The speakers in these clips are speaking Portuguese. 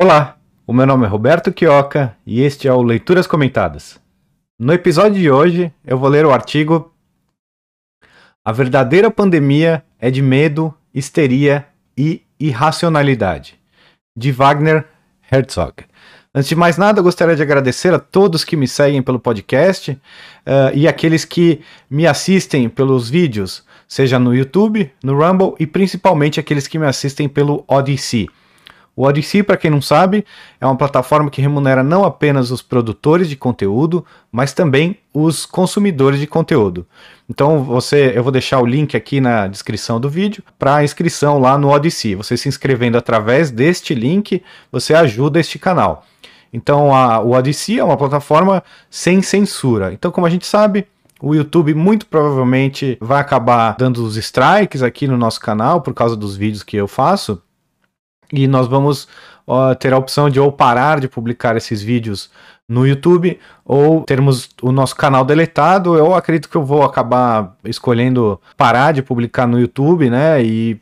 Olá, o meu nome é Roberto Quioca e este é o Leituras Comentadas. No episódio de hoje, eu vou ler o artigo A verdadeira pandemia é de medo, histeria e irracionalidade, de Wagner Herzog. Antes de mais nada, eu gostaria de agradecer a todos que me seguem pelo podcast uh, e aqueles que me assistem pelos vídeos, seja no YouTube, no Rumble e principalmente aqueles que me assistem pelo Odyssey. O Odyssey, para quem não sabe, é uma plataforma que remunera não apenas os produtores de conteúdo, mas também os consumidores de conteúdo. Então você, eu vou deixar o link aqui na descrição do vídeo para inscrição lá no Odyssey. Você se inscrevendo através deste link, você ajuda este canal. Então a, o Odyssey é uma plataforma sem censura. Então, como a gente sabe, o YouTube muito provavelmente vai acabar dando os strikes aqui no nosso canal por causa dos vídeos que eu faço. E nós vamos ter a opção de ou parar de publicar esses vídeos no YouTube ou termos o nosso canal deletado. Eu acredito que eu vou acabar escolhendo parar de publicar no YouTube, né? E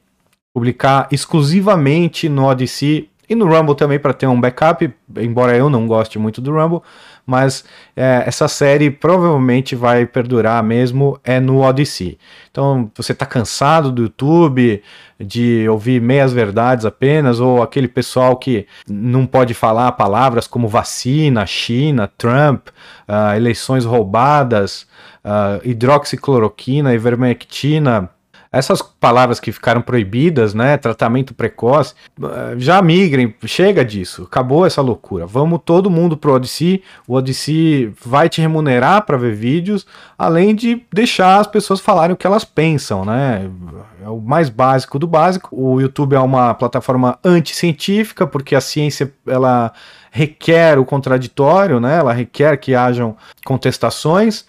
publicar exclusivamente no Odyssey e no Rumble também para ter um backup, embora eu não goste muito do Rumble, mas é, essa série provavelmente vai perdurar mesmo é no Odyssey. Então, você está cansado do YouTube, de ouvir meias verdades apenas, ou aquele pessoal que não pode falar palavras como vacina, China, Trump, uh, eleições roubadas, uh, hidroxicloroquina, ivermectina, essas palavras que ficaram proibidas, né, tratamento precoce, eh, já migrem, chega disso, acabou essa loucura. Vamos todo mundo pro Odyssey, o Odyssey vai te remunerar para ver vídeos, além de deixar as pessoas falarem o que elas pensam, né? É o mais básico do básico. O YouTube é uma plataforma anticientífica, porque a ciência ela requer o contraditório, né? Ela requer que hajam contestações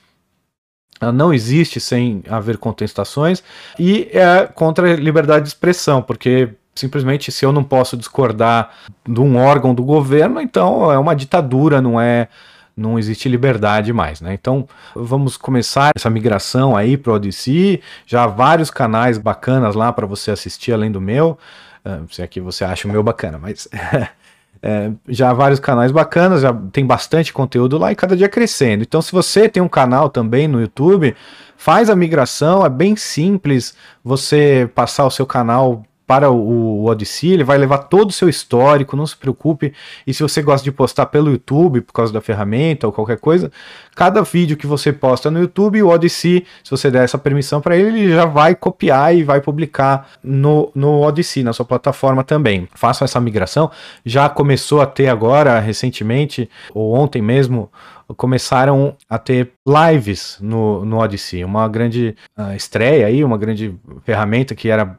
não existe sem haver contestações e é contra a liberdade de expressão, porque simplesmente se eu não posso discordar de um órgão do governo, então é uma ditadura, não é não existe liberdade mais, né? Então vamos começar essa migração aí para o Odyssey, já há vários canais bacanas lá para você assistir além do meu, uh, se é que você acha o meu bacana, mas É, já vários canais bacanas, já tem bastante conteúdo lá e cada dia crescendo. Então, se você tem um canal também no YouTube, faz a migração, é bem simples você passar o seu canal para o, o Odyssey, ele vai levar todo o seu histórico, não se preocupe. E se você gosta de postar pelo YouTube, por causa da ferramenta ou qualquer coisa, cada vídeo que você posta no YouTube, o Odyssey, se você der essa permissão para ele, ele já vai copiar e vai publicar no, no Odyssey, na sua plataforma também. Façam essa migração. Já começou a ter agora, recentemente, ou ontem mesmo, começaram a ter lives no, no Odyssey, uma grande uh, estreia aí, uma grande ferramenta que era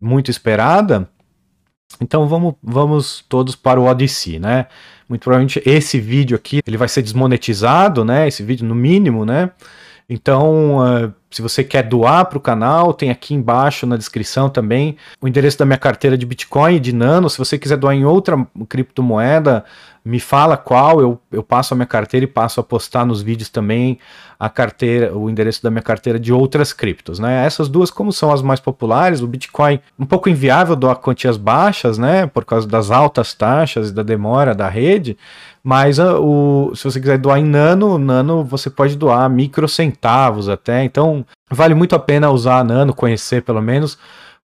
muito esperada. Então vamos, vamos todos para o Odyssey, né? Muito provavelmente esse vídeo aqui ele vai ser desmonetizado, né? Esse vídeo no mínimo, né? Então, uh, se você quer doar para o canal, tem aqui embaixo na descrição também o endereço da minha carteira de Bitcoin e de Nano. Se você quiser doar em outra criptomoeda, me fala qual, eu, eu passo a minha carteira e passo a postar nos vídeos também a carteira, o endereço da minha carteira de outras criptos, né? Essas duas, como são as mais populares, o Bitcoin um pouco inviável doar quantias baixas, né? Por causa das altas taxas e da demora da rede. Mas uh, o, se você quiser doar em nano, nano você pode doar microcentavos até. Então vale muito a pena usar a nano, conhecer pelo menos,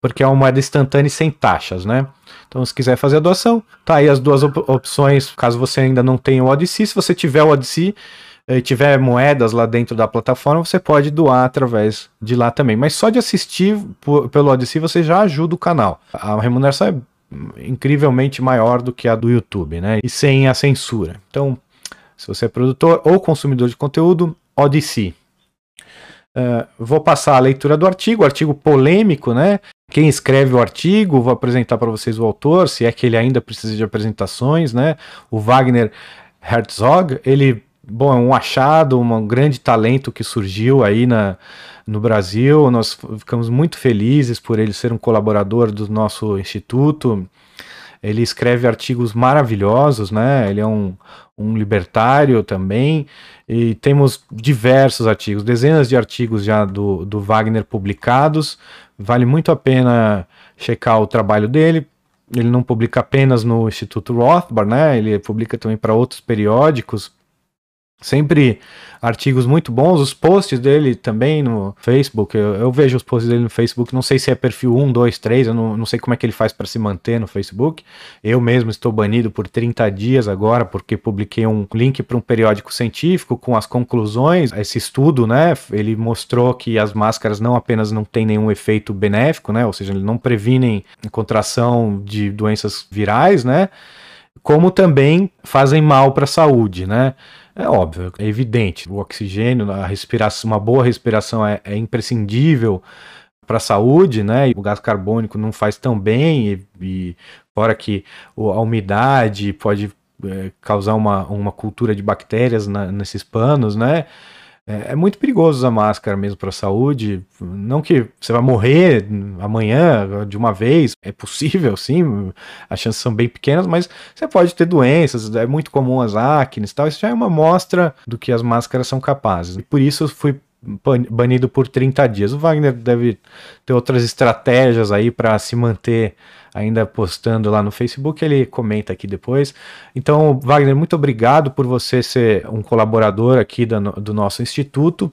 porque é uma moeda instantânea e sem taxas, né? Então, se quiser fazer a doação, tá aí as duas op opções, caso você ainda não tenha o Odyssey. Se você tiver o Odyssey e tiver moedas lá dentro da plataforma, você pode doar através de lá também. Mas só de assistir pelo Odyssey você já ajuda o canal. A remuneração é incrivelmente maior do que a do YouTube, né? E sem a censura. Então, se você é produtor ou consumidor de conteúdo, Odyssey. Uh, vou passar a leitura do artigo, artigo polêmico, né? Quem escreve o artigo, vou apresentar para vocês o autor, se é que ele ainda precisa de apresentações, né? O Wagner Herzog, ele, bom, é um achado, um grande talento que surgiu aí na, no Brasil. Nós ficamos muito felizes por ele ser um colaborador do nosso instituto. Ele escreve artigos maravilhosos, né? Ele é um, um libertário também. E temos diversos artigos, dezenas de artigos já do, do Wagner publicados. Vale muito a pena checar o trabalho dele. ele não publica apenas no Instituto Rothbard, né? Ele publica também para outros periódicos. Sempre artigos muito bons, os posts dele também no Facebook. Eu, eu, vejo os posts dele no Facebook. Não sei se é perfil 1, 2, 3. Eu não, não sei como é que ele faz para se manter no Facebook. Eu mesmo estou banido por 30 dias agora, porque publiquei um link para um periódico científico com as conclusões. Esse estudo, né? Ele mostrou que as máscaras não apenas não têm nenhum efeito benéfico, né? Ou seja, não previnem contração de doenças virais, né? Como também fazem mal para a saúde, né? É óbvio, é evidente. O oxigênio, a respiração, uma boa respiração é, é imprescindível para a saúde, né? E o gás carbônico não faz tão bem, e, e fora que a umidade pode é, causar uma, uma cultura de bactérias na, nesses panos, né? É, é, muito perigoso usar máscara mesmo para a saúde. Não que você vai morrer amanhã de uma vez, é possível sim, as chances são bem pequenas, mas você pode ter doenças, é muito comum as acnes e tal. Isso já é uma mostra do que as máscaras são capazes. E por isso eu fui banido por 30 dias. O Wagner deve ter outras estratégias aí para se manter ainda postando lá no Facebook, ele comenta aqui depois. Então, Wagner, muito obrigado por você ser um colaborador aqui do, do nosso instituto.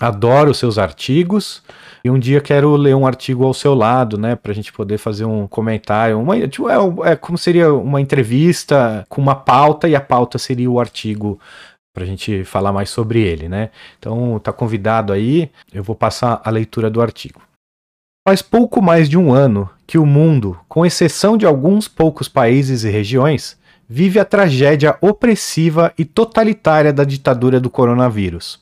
Adoro os seus artigos e um dia quero ler um artigo ao seu lado, né, para a gente poder fazer um comentário. Uma, tipo, é, é como seria uma entrevista com uma pauta e a pauta seria o artigo para a gente falar mais sobre ele, né? Então tá convidado aí. Eu vou passar a leitura do artigo. Faz pouco mais de um ano que o mundo, com exceção de alguns poucos países e regiões, vive a tragédia opressiva e totalitária da ditadura do coronavírus.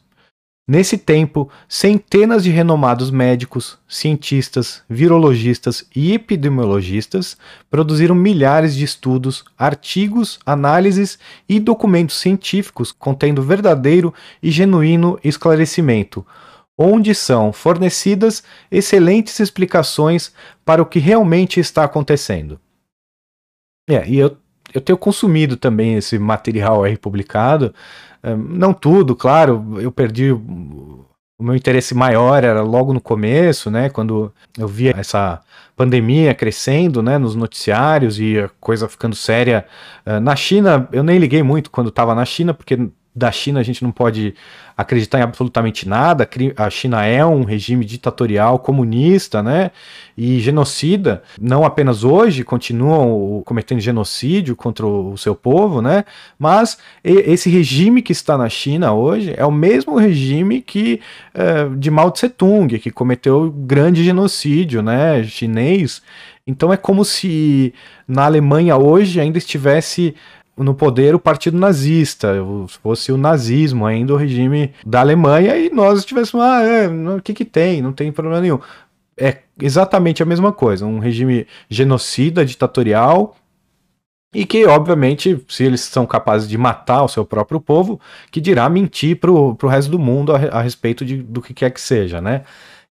Nesse tempo, centenas de renomados médicos, cientistas, virologistas e epidemiologistas produziram milhares de estudos, artigos, análises e documentos científicos contendo verdadeiro e genuíno esclarecimento onde são fornecidas excelentes explicações para o que realmente está acontecendo. É, e eu, eu tenho consumido também esse material aí publicado, não tudo, claro, eu perdi o meu interesse maior era logo no começo, né, quando eu via essa pandemia crescendo, né, nos noticiários e a coisa ficando séria. Na China, eu nem liguei muito quando estava na China, porque da China a gente não pode acreditar em absolutamente nada. A China é um regime ditatorial comunista, né? E genocida. Não apenas hoje continuam cometendo genocídio contra o seu povo, né? Mas esse regime que está na China hoje é o mesmo regime que é, de Mao Tse Tung, que cometeu grande genocídio, né? Chinês. Então é como se na Alemanha hoje ainda estivesse no poder o partido nazista, fosse o nazismo ainda o regime da Alemanha e nós estivéssemos, ah, é, o que que tem? Não tem problema nenhum. É exatamente a mesma coisa, um regime genocida, ditatorial, e que, obviamente, se eles são capazes de matar o seu próprio povo, que dirá mentir para o resto do mundo a, a respeito de, do que quer que seja, né?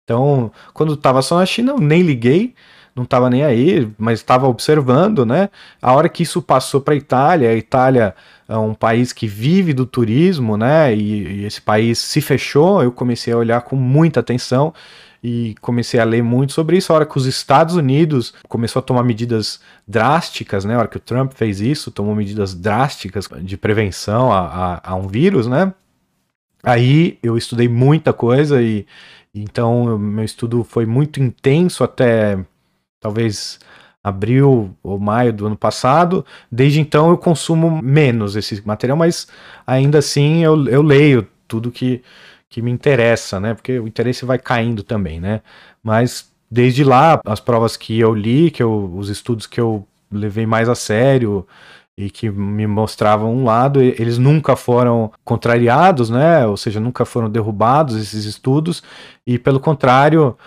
Então, quando estava só na China, eu nem liguei, não estava nem aí, mas estava observando, né? A hora que isso passou para a Itália, a Itália é um país que vive do turismo, né? E, e, esse país se fechou, eu comecei a olhar com muita atenção e comecei a ler muito sobre isso. A hora que os Estados Unidos começou a tomar medidas drásticas, né? A hora que o Trump fez isso, tomou medidas drásticas de prevenção a, a, a um vírus, né? Aí eu estudei muita coisa e então meu estudo foi muito intenso até talvez abril ou maio do ano passado. Desde então eu consumo menos esse material, mas ainda assim eu, eu leio tudo que, que me interessa, né? Porque o interesse vai caindo também, né? Mas desde lá, as provas que eu li, que eu, os estudos que eu levei mais a sério, e que me mostravam um lado, eles nunca foram contrariados, né? Ou seja, nunca foram derrubados esses estudos, e pelo contrário,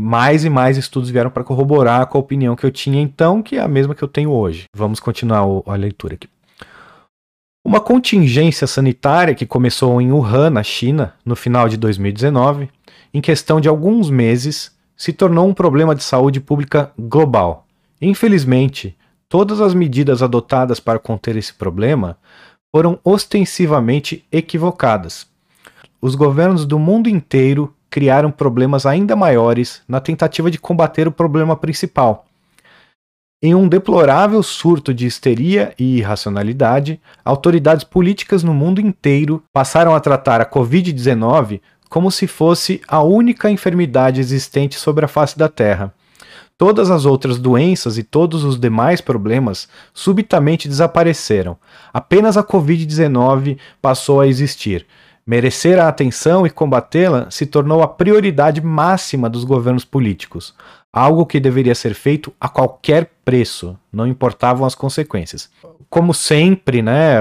mais e mais estudos vieram para corroborar com a opinião que eu tinha então, que é a mesma que eu tenho hoje. Vamos continuar a leitura aqui. Uma contingência sanitária que começou em Wuhan, na China, no final de 2019, em questão de alguns meses, se tornou um problema de saúde pública global. Infelizmente, todas as medidas adotadas para conter esse problema foram ostensivamente equivocadas. Os governos do mundo inteiro criaram problemas ainda maiores na tentativa de combater o problema principal. Em um deplorável surto de histeria e irracionalidade, autoridades políticas no mundo inteiro passaram a tratar a Covid-19 como se fosse a única enfermidade existente sobre a face da Terra. Todas as outras doenças e todos os demais problemas subitamente desapareceram. Apenas a Covid-19 passou a existir. Merecer a atenção e combatê-la se tornou a prioridade máxima dos governos políticos, algo que deveria ser feito a qualquer preço, não importavam as consequências. Como sempre, né,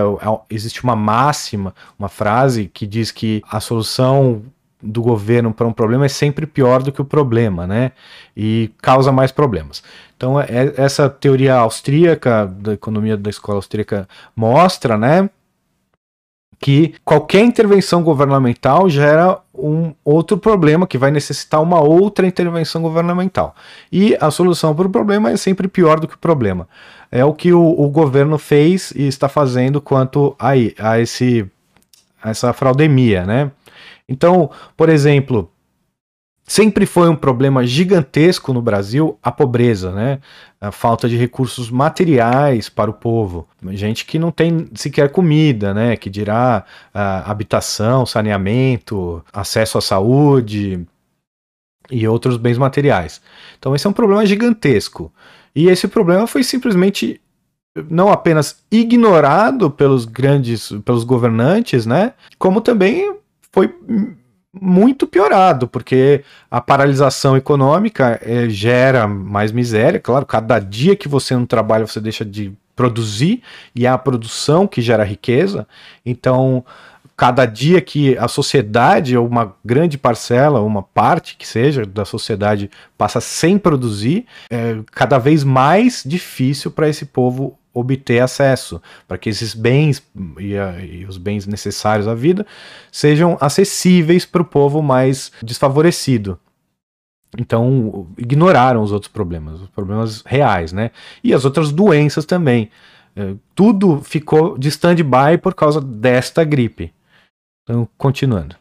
existe uma máxima, uma frase que diz que a solução do governo para um problema é sempre pior do que o problema, né? E causa mais problemas. Então, é, essa teoria austríaca, da economia da escola austríaca, mostra, né? Que qualquer intervenção governamental gera um outro problema que vai necessitar uma outra intervenção governamental. E a solução para o problema é sempre pior do que o problema. É o que o, o governo fez e está fazendo quanto a, a, esse, a essa fraudemia, né? Então, por exemplo, sempre foi um problema gigantesco no Brasil a pobreza, né? A falta de recursos materiais para o povo. Gente que não tem sequer comida, né? Que dirá uh, habitação, saneamento, acesso à saúde e outros bens materiais. Então, esse é um problema gigantesco. E esse problema foi simplesmente não apenas ignorado pelos grandes, pelos governantes, né? Como também foi muito piorado, porque a paralisação econômica é, gera mais miséria. Claro, cada dia que você não trabalha, você deixa de produzir, e é a produção que gera riqueza. Então, cada dia que a sociedade, ou uma grande parcela, uma parte que seja da sociedade, passa sem produzir, é cada vez mais difícil para esse povo obter acesso, para que esses bens e, a, e, os bens necessários à vida sejam acessíveis para o povo mais desfavorecido. Então, ignoraram os outros problemas, os problemas reais, né? E as outras doenças também. É, tudo ficou de stand-by por causa desta gripe. Então, continuando.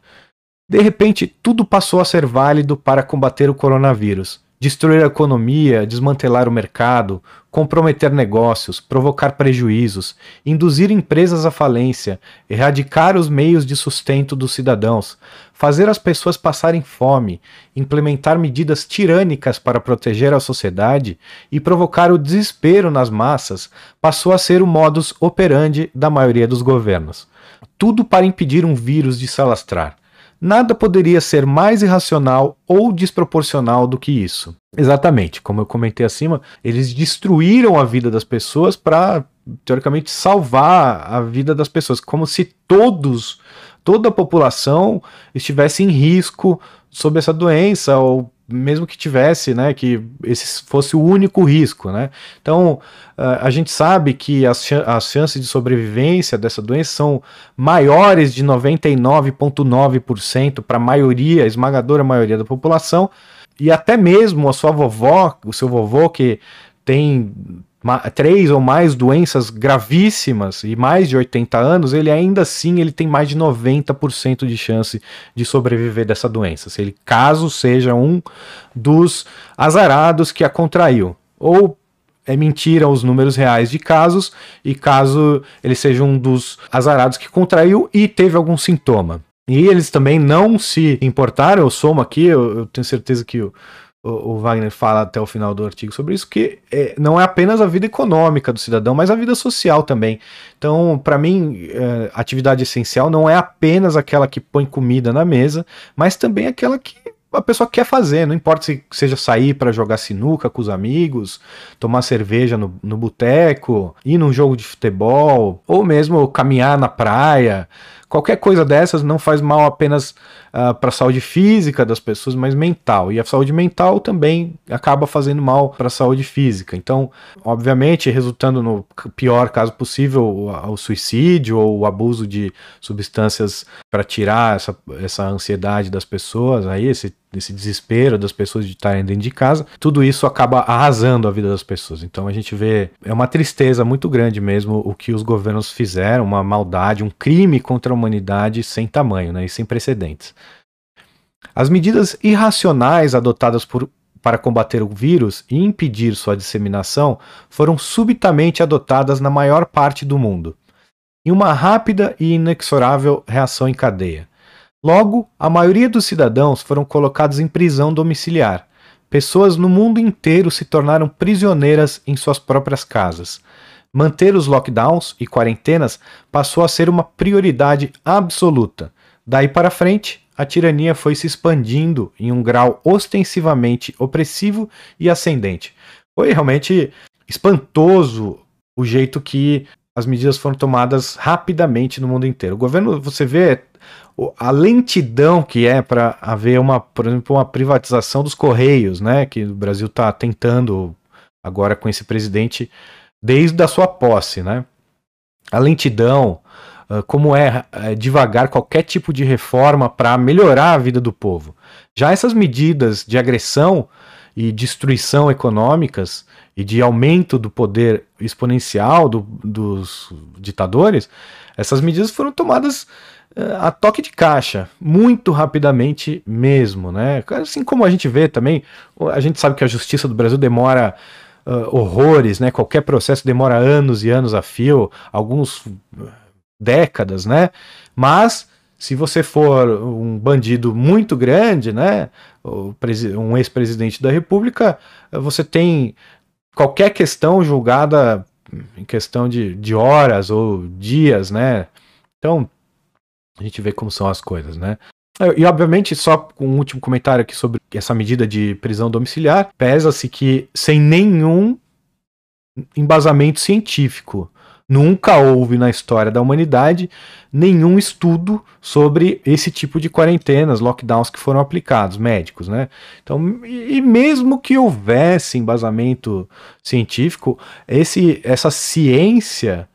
De repente, tudo passou a ser válido para combater o coronavírus destruir a economia, desmantelar o mercado, comprometer negócios, provocar prejuízos, induzir empresas à falência, erradicar os meios de sustento dos cidadãos, fazer as pessoas passarem fome, implementar medidas tirânicas para proteger a sociedade e provocar o desespero nas massas, passou a ser o modus operandi da maioria dos governos. Tudo para impedir um vírus de se alastrar. Nada poderia ser mais irracional ou desproporcional do que isso. Exatamente, como eu comentei acima, eles destruíram a vida das pessoas para, teoricamente, salvar a vida das pessoas, como se todos, toda a população estivesse em risco sob essa doença ou mesmo que tivesse, né, que esse fosse o único risco, né? Então, a gente sabe que as, as chances de sobrevivência dessa doença são maiores de 99,9% para a maioria, esmagadora maioria da população, e até mesmo a sua vovó, o seu vovô que tem três ou mais doenças gravíssimas e mais de 80 anos, ele ainda assim ele tem mais de 90% de chance de sobreviver dessa doença, se ele caso seja um dos azarados que a contraiu. Ou é mentira os números reais de casos, e caso ele seja um dos azarados que contraiu e teve algum sintoma. E eles também não se importaram, eu somo aqui, eu, eu tenho certeza que o, o, Wagner fala até o final do artigo sobre isso, que é, não é apenas a vida econômica do cidadão, mas a vida social também. Então, para mim, é, atividade essencial não é apenas aquela que põe comida na mesa, mas também aquela que a pessoa quer fazer, não importa se seja sair para jogar sinuca com os amigos, tomar cerveja no, no boteco, ir num jogo de futebol, ou mesmo caminhar na praia. Qualquer coisa dessas não faz mal apenas uh, ah, para a saúde física das pessoas, mas mental. E a saúde mental também acaba fazendo mal para a saúde física. Então, obviamente, resultando no pior caso possível, o, o suicídio ou o abuso de substâncias para tirar essa, essa ansiedade das pessoas, aí esse desse desespero das pessoas de estarem dentro de casa, tudo isso acaba arrasando a vida das pessoas. Então a gente vê, é uma tristeza muito grande mesmo o que os governos fizeram, uma maldade, um crime contra a humanidade sem tamanho, né, e sem precedentes. As medidas irracionais adotadas por para combater o vírus e impedir sua disseminação foram subitamente adotadas na maior parte do mundo, em uma rápida e inexorável reação em cadeia. Logo, a maioria dos cidadãos foram colocados em prisão domiciliar. Pessoas no mundo inteiro se tornaram prisioneiras em suas próprias casas. Manter os lockdowns e quarentenas passou a ser uma prioridade absoluta. Daí para frente, a tirania foi se expandindo em um grau ostensivamente opressivo e ascendente. Foi realmente espantoso o jeito que as medidas foram tomadas rapidamente no mundo inteiro. O governo, você vê a lentidão que é para haver uma, por exemplo, uma privatização dos correios, né, que o Brasil está tentando agora com esse presidente desde a sua posse, né? A lentidão, ah, como é, é devagar qualquer tipo de reforma para melhorar a vida do povo. Já essas medidas de agressão e destruição econômicas e de aumento do poder exponencial do, dos ditadores, essas medidas foram tomadas a toque de caixa, muito rapidamente mesmo, né? Assim como a gente vê também, a gente sabe que a justiça do Brasil demora uh, horrores, né? Qualquer processo demora anos e anos a fio, alguns décadas, né? Mas se você for um bandido muito grande, né? Um ex-presidente da República, você tem qualquer questão julgada em questão de, de horas ou dias, né? Então, a gente vê como são as coisas, né? E, obviamente, só um último comentário aqui sobre essa medida de prisão domiciliar, pesa-se que sem nenhum embasamento científico. Nunca houve na história da humanidade nenhum estudo sobre esse tipo de quarentenas, lockdowns que foram aplicados, médicos, né? Então, e mesmo que houvesse embasamento científico, esse, essa ciência,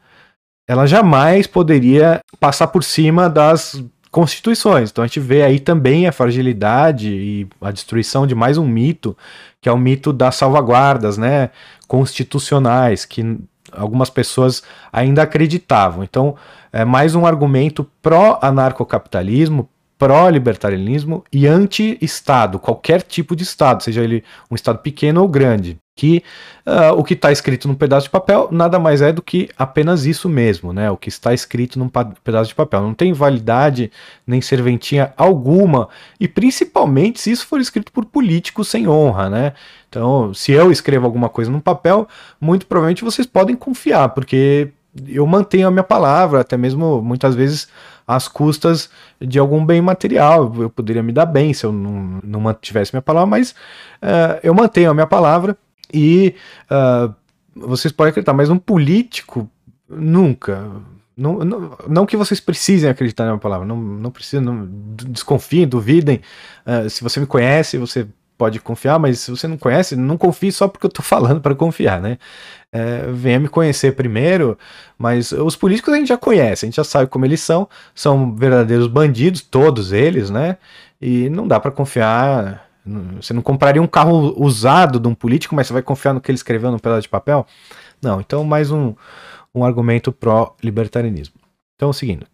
ela jamais poderia passar por cima das constituições. Então a gente vê aí também a fragilidade e a destruição de mais um mito, que é o mito das salvaguardas, né, constitucionais, que algumas pessoas ainda acreditavam. Então, é mais um argumento pró-anarcocapitalismo, pró-libertarianismo e anti-Estado, qualquer tipo de Estado, seja ele um Estado pequeno ou grande. Que uh, o que está escrito num pedaço de papel nada mais é do que apenas isso mesmo, né? O que está escrito num pedaço de papel. Não tem validade nem serventia alguma, e principalmente se isso for escrito por políticos sem honra, né? Então, se eu escrevo alguma coisa num papel, muito provavelmente vocês podem confiar, porque eu mantenho a minha palavra, até mesmo muitas vezes às custas de algum bem material. Eu poderia me dar bem se eu não, não mantivesse minha palavra, mas uh, eu mantenho a minha palavra e uh, vocês podem acreditar, mas um político nunca. Não, não, não, que vocês precisem acreditar na minha palavra, não, não precisam, não, desconfiem, duvidem. Uh, se você me conhece, você pode confiar, mas se você não conhece, não confie só porque eu tô falando para confiar, né? É, venha me conhecer primeiro, mas os políticos a gente já conhece, a gente já sabe como eles são, são verdadeiros bandidos, todos eles, né? E não dá para confiar. Você não compraria um carro usado de um político, mas você vai confiar no que ele escreveu no pedaço de papel? Não, então mais um, um argumento pró-libertarianismo. Então, seguindo.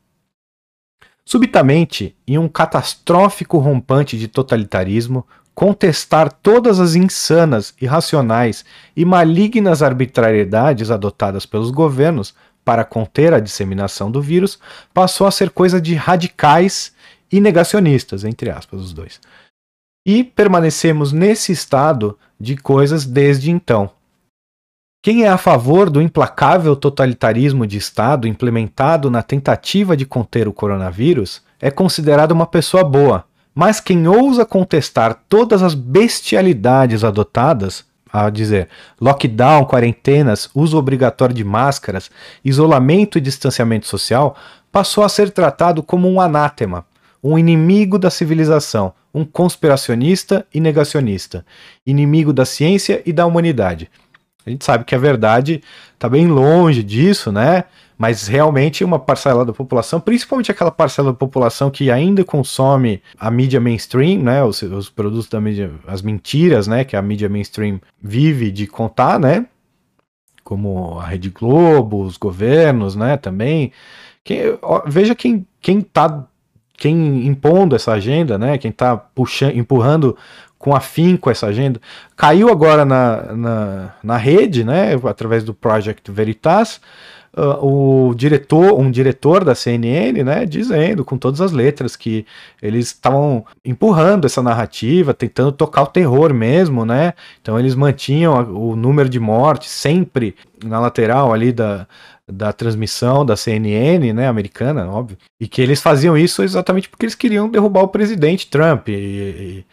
Subitamente, em um catastrófico rompante de totalitarismo, contestar todas as insanas, irracionais e malignas arbitrariedades adotadas pelos governos para conter a disseminação do vírus passou a ser coisa de radicais e negacionistas, entre aspas, os dois. E permanecemos nesse estado de coisas desde então. Quem é a favor do implacável totalitarismo de Estado implementado na tentativa de conter o coronavírus é considerado uma pessoa boa, mas quem ousa contestar todas as bestialidades adotadas, a dizer, lockdown, quarentenas, uso obrigatório de máscaras, isolamento e distanciamento social, passou a ser tratado como um anátema, um inimigo da civilização, um conspiracionista e negacionista, inimigo da ciência e da humanidade. A gente sabe que a verdade está bem longe disso, né? mas realmente uma parcela da população, principalmente aquela parcela da população que ainda consome a mídia mainstream, né, os, os, produtos da mídia, as mentiras, né, que a mídia mainstream vive de contar, né, como a Rede Globo, os governos, né, também. Quem, ó, veja quem quem tá quem impondo essa agenda, né, quem está puxando, empurrando com afinco essa agenda. Caiu agora na, na, na rede, né, através do Project Veritas, uh, o diretor, um diretor da CNN, né, dizendo com todas as letras que eles estavam empurrando essa narrativa, tentando tocar o terror mesmo, né? Então eles mantinham o número de mortes sempre na lateral ali da, da transmissão da CNN, né, americana, óbvio, e que eles faziam isso exatamente porque eles queriam derrubar o presidente Trump. E, e,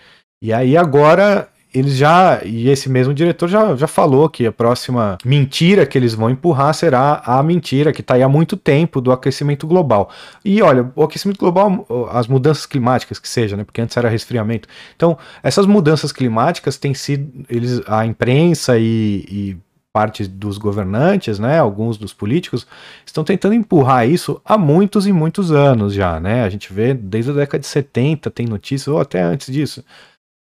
e aí agora eles já, e esse mesmo diretor já, já falou que a próxima mentira que eles vão empurrar será a mentira que está aí há muito tempo do aquecimento global. E olha, o aquecimento global, as mudanças climáticas que seja, né, porque antes era resfriamento. Então, essas mudanças climáticas têm sido, eles, a imprensa e, e parte dos governantes, né, alguns dos políticos, estão tentando empurrar isso há muitos e muitos anos já, né? A gente vê desde a década de 70 tem notícias, ou até antes disso,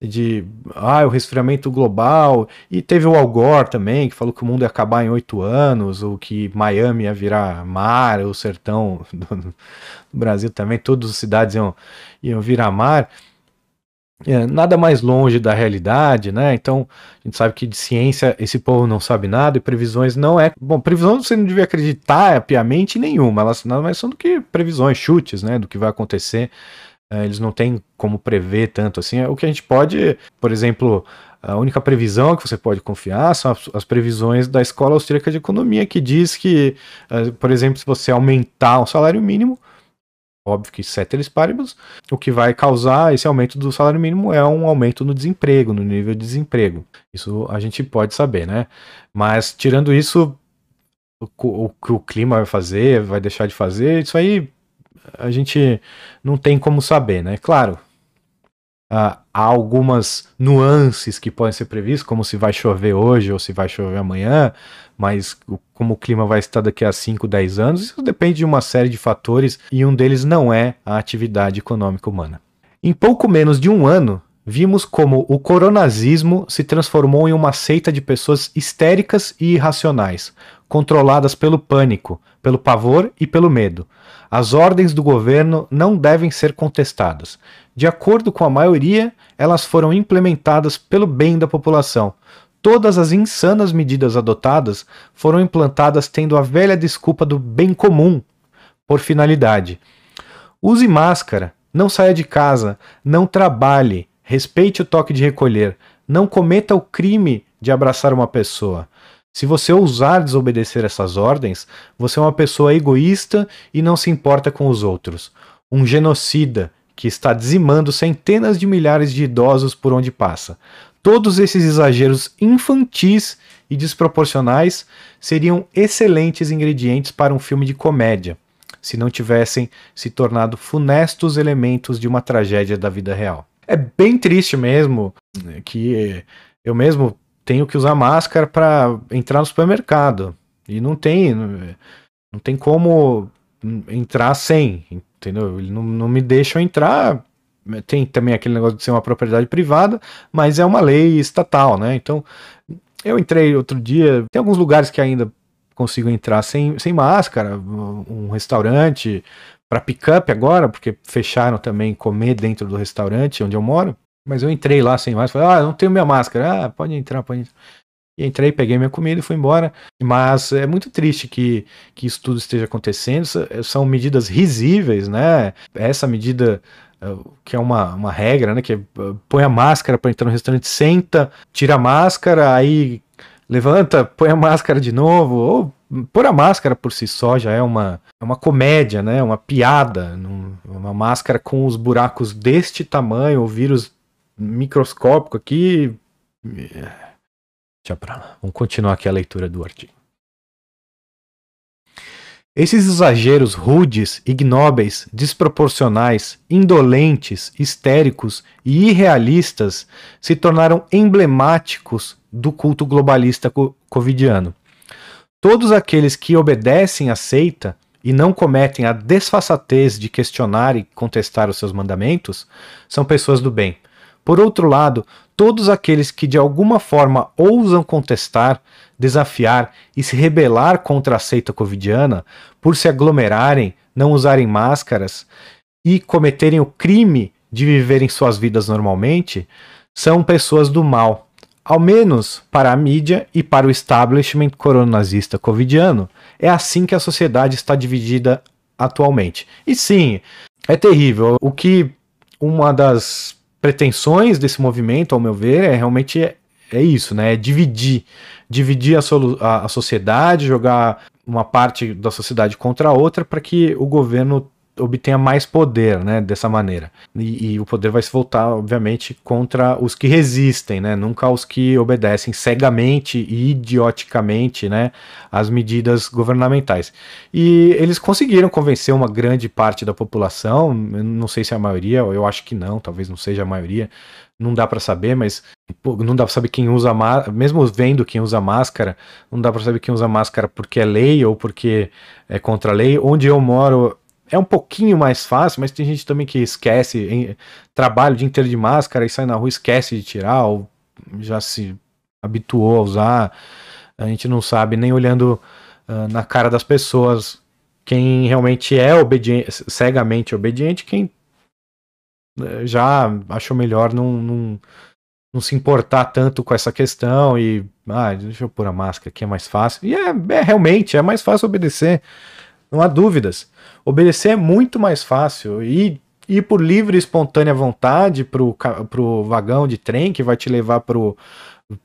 de ah, o resfriamento global, e teve o Al Gore também, que falou que o mundo ia acabar em oito anos, ou que Miami ia virar mar, o sertão do, Brasil também, todas as cidades iam, iam virar mar. É, nada mais longe da realidade, né? Então, a gente sabe que de ciência esse povo não sabe nada e previsões não é. Bom, previsões você não devia acreditar piamente nenhuma, elas nada mais são do que previsões, chutes, né? Do que vai acontecer é, eles não têm como prever tanto assim. O que a gente pode, por exemplo, a única previsão que você pode confiar são as, previsões da Escola Austríaca de Economia, que diz que, é, por exemplo, se você aumentar o salário mínimo, óbvio que ceteris paribus, o que vai causar esse aumento do salário mínimo é um aumento no desemprego, no nível de desemprego. Isso a gente pode saber, né? Mas tirando isso, o que o clima vai fazer, vai deixar de fazer, isso aí a gente não tem como saber, né? Claro, há algumas nuances que podem ser previstas, como se vai chover hoje ou se vai chover amanhã, mas como o clima vai estar daqui a 5, 10 anos, isso depende de uma série de fatores e um deles não é a atividade econômica humana. Em pouco menos de um ano, vimos como o coronazismo se transformou em uma seita de pessoas histéricas e irracionais, controladas pelo pânico, pelo pavor e pelo medo. As ordens do governo não devem ser contestadas. De acordo com a maioria, elas foram implementadas pelo bem da população. Todas as insanas medidas adotadas foram implantadas tendo a velha desculpa do bem comum por finalidade. Use máscara, não saia de casa, não trabalhe, respeite o toque de recolher, não cometa o crime de abraçar uma pessoa. Se você ousar desobedecer essas ordens, você é uma pessoa egoísta e não se importa com os outros. Um genocida que está dizimando centenas de milhares de idosos por onde passa. Todos esses exageros infantis e desproporcionais seriam excelentes ingredientes para um filme de comédia, se não tivessem se tornado funestos elementos de uma tragédia da vida real. É bem triste mesmo né, que eu mesmo tenho que usar máscara para entrar no supermercado. E não tem, não tem como entrar sem, entendeu? Ele não, não me deixam entrar. Tem também aquele negócio de ser uma propriedade privada, mas é uma lei estatal, né? Então, eu entrei outro dia, tem alguns lugares que ainda consigo entrar sem, sem máscara, um restaurante para pick-up agora, porque fecharam também comer dentro do restaurante onde eu moro. Mas eu entrei lá sem máscara. Falei, ah, não tenho minha máscara. Ah, pode entrar, pode entrar. E entrei, peguei minha comida e fui embora. Mas é muito triste que, que isso tudo esteja acontecendo. São medidas risíveis, né? Essa medida eh, que é uma, uma regra, né? Que é, põe a máscara para entrar no restaurante, senta, tira a máscara, aí levanta, põe a máscara de novo. Ou pôr a máscara por si só já é uma, é uma comédia, né? Uma piada. Uma máscara com os buracos deste tamanho, o vírus microscópico aqui. Deixa pra lá. Vamos continuar aqui a leitura do artigo. Esses exageros rudes, ignóbeis, desproporcionais, indolentes, histéricos e irrealistas se tornaram emblemáticos do culto globalista covidiano. Todos aqueles que obedecem à seita e não cometem a desfaçatez de questionar e contestar os seus mandamentos são pessoas do bem por outro lado, todos aqueles que de alguma forma ousam contestar, desafiar e se rebelar contra a seita covidiana, por se aglomerarem, não usarem máscaras e cometerem o crime de viverem suas vidas normalmente, são pessoas do mal, ao menos para a mídia e para o establishment coronazista covidiano. É assim que a sociedade está dividida atualmente. E sim, é terrível. O que uma das pretensões desse movimento, ao meu ver, é realmente é, é isso, né? É dividir, dividir a, a, a sociedade, jogar uma parte da sociedade contra a outra para que o governo obtenha mais poder, né, dessa maneira. E, e, o poder vai se voltar, obviamente, contra os que resistem, né, nunca os que obedecem cegamente e idioticamente, né, às medidas governamentais. E eles conseguiram convencer uma grande parte da população, não sei se é a maioria, eu acho que não, talvez não seja a maioria, não dá para saber, mas não dá para saber quem usa máscara, mesmo vendo quem usa máscara, não dá para saber quem usa máscara porque é lei ou porque é contra a lei. Onde eu moro, é um pouquinho mais fácil, mas tem gente também que esquece, em, trabalho o dia inteiro de máscara e sai na rua esquece de tirar, ou já se habituou a usar. A gente não sabe, nem olhando uh, na cara das pessoas, quem realmente é obediente, cegamente obediente, quem uh, já achou melhor não, não, não, se importar tanto com essa questão e, ah, deixa eu pôr a máscara aqui, é mais fácil. E é, é realmente, é mais fácil obedecer, não há dúvidas. Obedecer é muito mais fácil e ir por livre e espontânea vontade pro, pro vagão de trem que vai te levar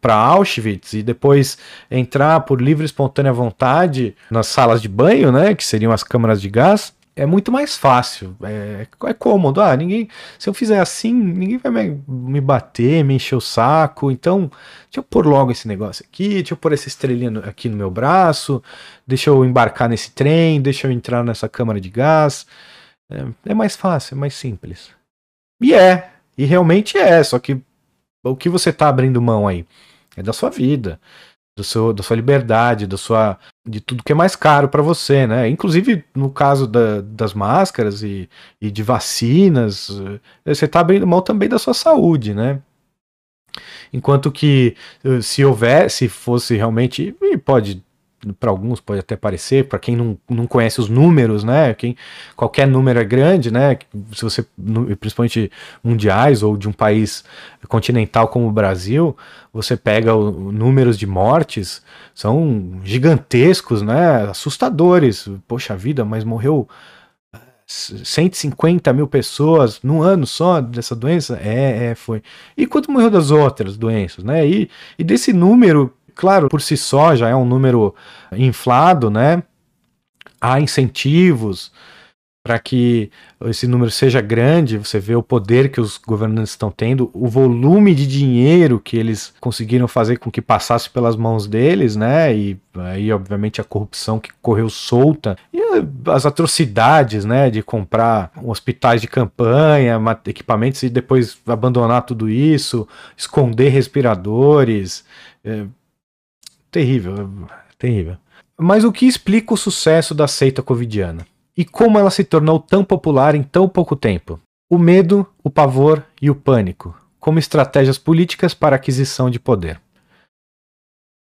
para Auschwitz e depois entrar por livre e espontânea vontade nas salas de banho, né, que seriam as câmaras de gás, é muito mais fácil, é, é cômodo. Ah, ninguém, se eu fizer assim, ninguém vai me, me, bater, me encher o saco. Então, deixa eu pôr logo esse negócio aqui, deixa eu pôr essa estrelinha aqui no meu braço, deixa eu embarcar nesse trem, deixa eu entrar nessa câmara de gás. É, é mais fácil, é mais simples. E é, e realmente é, só que o que você está abrindo mão aí? É da sua vida do seu, da sua liberdade, da sua, de tudo que é mais caro para você, né? Inclusive no caso da, das máscaras e, e de vacinas, eh, você está abrindo mão também da sua saúde, né? Enquanto que eh, se houver, se fosse realmente, e pode para alguns pode até parecer, para quem não, não conhece os números, né? Quem, qualquer número é grande, né? Se você, principalmente mundiais ou de um país continental como o Brasil, você pega os números de mortes, são gigantescos, né? Assustadores. Poxa vida, mas morreu 150 mil pessoas no ano só dessa doença? É, é, foi. E quanto morreu das outras doenças, né? E, e desse número claro, por si só já é um número inflado, né? Há incentivos para que esse número seja grande, você vê o poder que os governantes estão tendo, o volume de dinheiro que eles conseguiram fazer com que passasse pelas mãos deles, né? E aí, obviamente, a corrupção que correu solta e as atrocidades, né? De comprar hospitais de campanha, equipamentos e depois abandonar tudo isso, esconder respiradores. É, terrível, terrível. Mas o que explica o sucesso da seita covidiana? E como ela se tornou tão popular em tão pouco tempo? O medo, o pavor e o pânico, como estratégias políticas para aquisição de poder.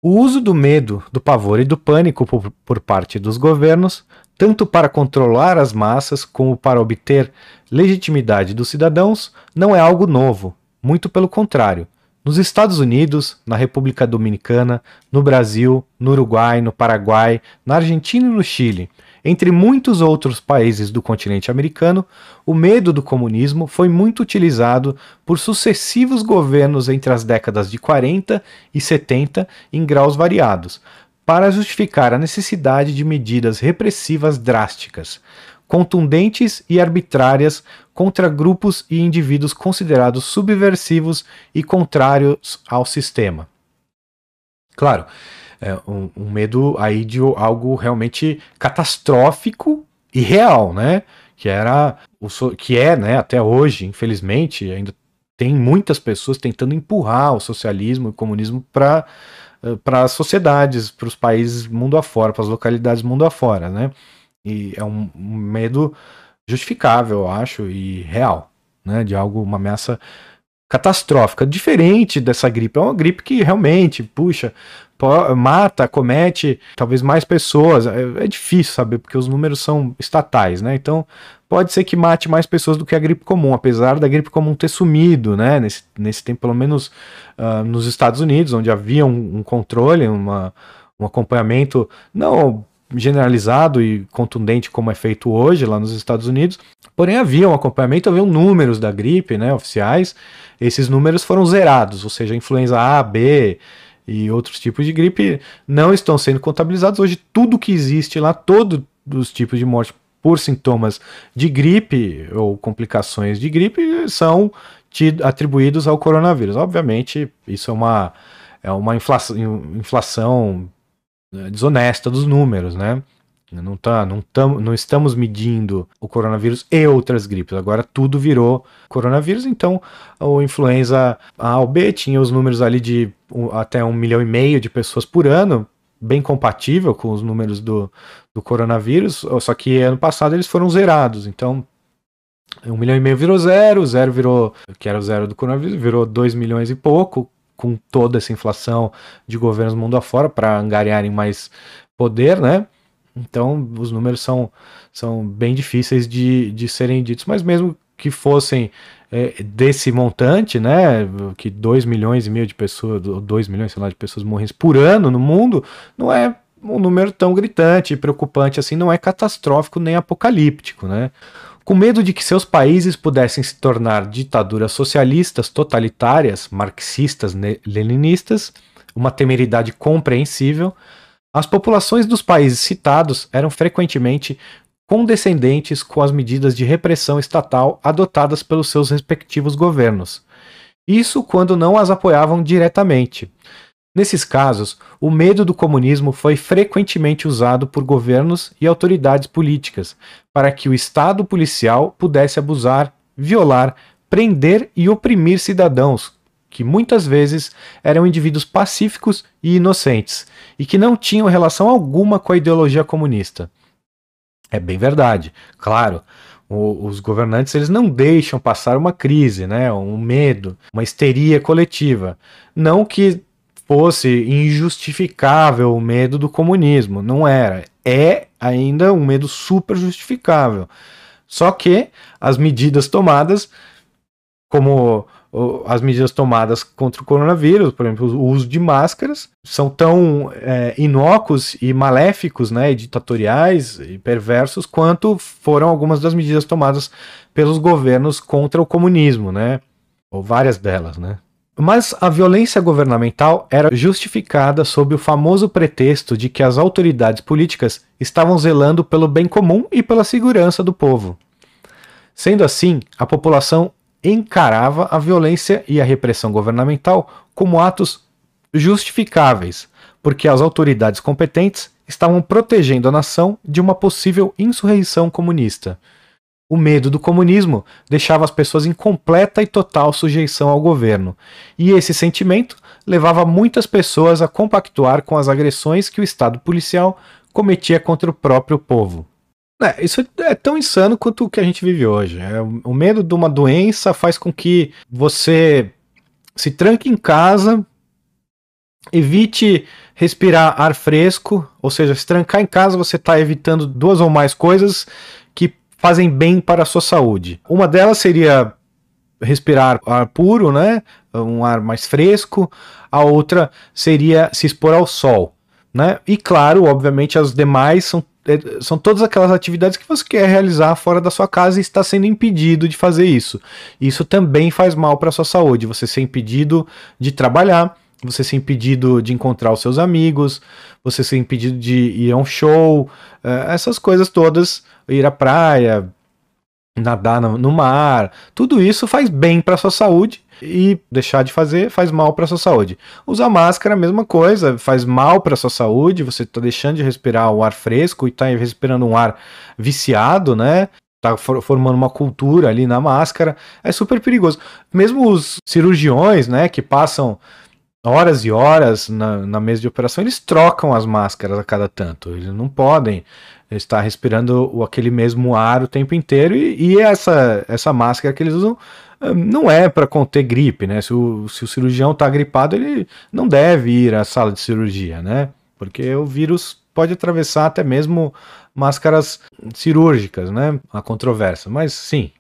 O uso do medo, do pavor e do pânico por, por parte dos governos, tanto para controlar as massas como para obter legitimidade dos cidadãos, não é algo novo, muito pelo contrário nos Estados Unidos, na República Dominicana, no Brasil, no Uruguai, no Paraguai, na Argentina e no Chile, entre muitos outros países do continente americano, o medo do comunismo foi muito utilizado por sucessivos governos entre as décadas de 40 e 70 em graus variados, para justificar a necessidade de medidas repressivas drásticas, contundentes e arbitrárias contra grupos e indivíduos considerados subversivos e contrários ao sistema. Claro, é um, um, medo aí de algo realmente catastrófico e real, né? Que era o que é, né? Até hoje, infelizmente, ainda tem muitas pessoas tentando empurrar o socialismo e o comunismo para eh, para as sociedades, para os países mundo afora, para as localidades mundo afora, né? E é um, medo justificável, eu acho, e real, né? De algo, uma ameaça catastrófica, diferente dessa gripe. É uma gripe que realmente, puxa, mata, comete talvez mais pessoas. É, é, difícil saber, porque os números são estatais, né? Então, pode ser que mate mais pessoas do que a gripe comum, apesar da gripe comum ter sumido, né? Nesse, nesse tempo, pelo menos uh, nos Estados Unidos, onde havia um, um controle, uma, um acompanhamento, não generalizado e contundente como é feito hoje lá nos Estados Unidos. Porém, havia um acompanhamento, havia números da gripe, né, oficiais. Esses números foram zerados, ou seja, influenza A, B e outros tipos de gripe não estão sendo contabilizados. Hoje, tudo que existe lá, todos os tipos de morte por sintomas de gripe ou complicações de gripe são atribuídos ao coronavírus. Obviamente, isso é uma, é uma inflação, inflação desonesta dos números, né? Não, tá, não, tam, não estamos medindo o coronavírus e outras gripes. Agora tudo virou coronavírus, então o influenza A ou B tinha os números ali de até um milhão e meio de pessoas por ano, bem compatível com os números do, do coronavírus, só que ano passado eles foram zerados. Então um milhão e meio virou zero, zero virou, que era o zero do coronavírus, virou dois milhões e pouco, com toda essa inflação de governos mundo afora para angariarem mais poder, né? Então os números são, são bem difíceis de, de serem ditos, mas mesmo que fossem é, desse montante, né, que 2 milhões e meio de pessoas, 2 milhões, sei lá, de pessoas morrem por ano no mundo, não é um número tão gritante e preocupante assim, não é catastrófico nem apocalíptico, né? Com medo de que seus países pudessem se tornar ditaduras socialistas totalitárias, marxistas, leninistas, uma temeridade compreensível, as populações dos países citados eram frequentemente condescendentes com as medidas de repressão estatal adotadas pelos seus respectivos governos. Isso quando não as apoiavam diretamente, Nesses casos, o medo do comunismo foi frequentemente usado por governos e autoridades políticas para que o Estado policial pudesse abusar, violar, prender e oprimir cidadãos, que muitas vezes eram indivíduos pacíficos e inocentes, e que não tinham relação alguma com a ideologia comunista. É bem verdade, claro. os governantes eles não deixam passar uma crise, né, um medo, uma histeria coletiva. Não que fosse injustificável o medo do comunismo. Não era. É ainda um medo super justificável. Só que as medidas tomadas, como as medidas tomadas contra o coronavírus, por exemplo, o uso de máscaras, são tão é, inócuos e maléficos, né, e ditatoriais e perversos quanto foram algumas das medidas tomadas pelos governos contra o comunismo, né, ou várias delas, né. Mas a violência governamental era justificada sob o famoso pretexto de que as autoridades políticas estavam zelando pelo bem comum e pela segurança do povo. Sendo assim, a população encarava a violência e a repressão governamental como atos justificáveis, porque as autoridades competentes estavam protegendo a nação de uma possível insurreição comunista. O medo do comunismo deixava as pessoas em completa e total sujeição ao governo, e esse sentimento levava muitas pessoas a compactuar com as agressões que o Estado policial cometia contra o próprio povo. É, isso é tão insano quanto o que a gente vive hoje. É, o medo de uma doença faz com que você se tranque em casa, evite respirar ar fresco, ou seja, se trancar em casa você está evitando duas ou mais coisas fazem bem para a sua saúde. Uma delas seria respirar ar puro, né? Um ar mais fresco. A outra seria se expor ao sol, né? E claro, obviamente, as demais são é, são todas aquelas atividades que você quer realizar fora da sua casa e está sendo impedido de fazer isso. Isso também faz mal para a sua saúde. Você ser impedido de trabalhar, você ser impedido de encontrar os seus amigos, você ser impedido de ir a um show, é, essas coisas todas ir à praia, nadar no, mar, tudo isso faz bem para sua saúde e deixar de fazer faz mal para sua saúde. Usar máscara, a mesma coisa, faz mal para sua saúde, você está deixando de respirar o ar fresco e está respirando um ar viciado, né? Tá formando uma cultura ali na máscara, é super perigoso. Mesmo os cirurgiões, né, que passam horas e horas na, na mesa de operação, eles trocam as máscaras a cada tanto. Eles não podem estar respirando aquele mesmo ar o tempo inteiro e, e essa, essa máscara que eles usam hum, não é para conter gripe, né? Se o, se o cirurgião está gripado, ele não deve ir à sala de cirurgia, né? Porque o vírus pode atravessar até mesmo máscaras cirúrgicas, né? A controvérsia, mas sim,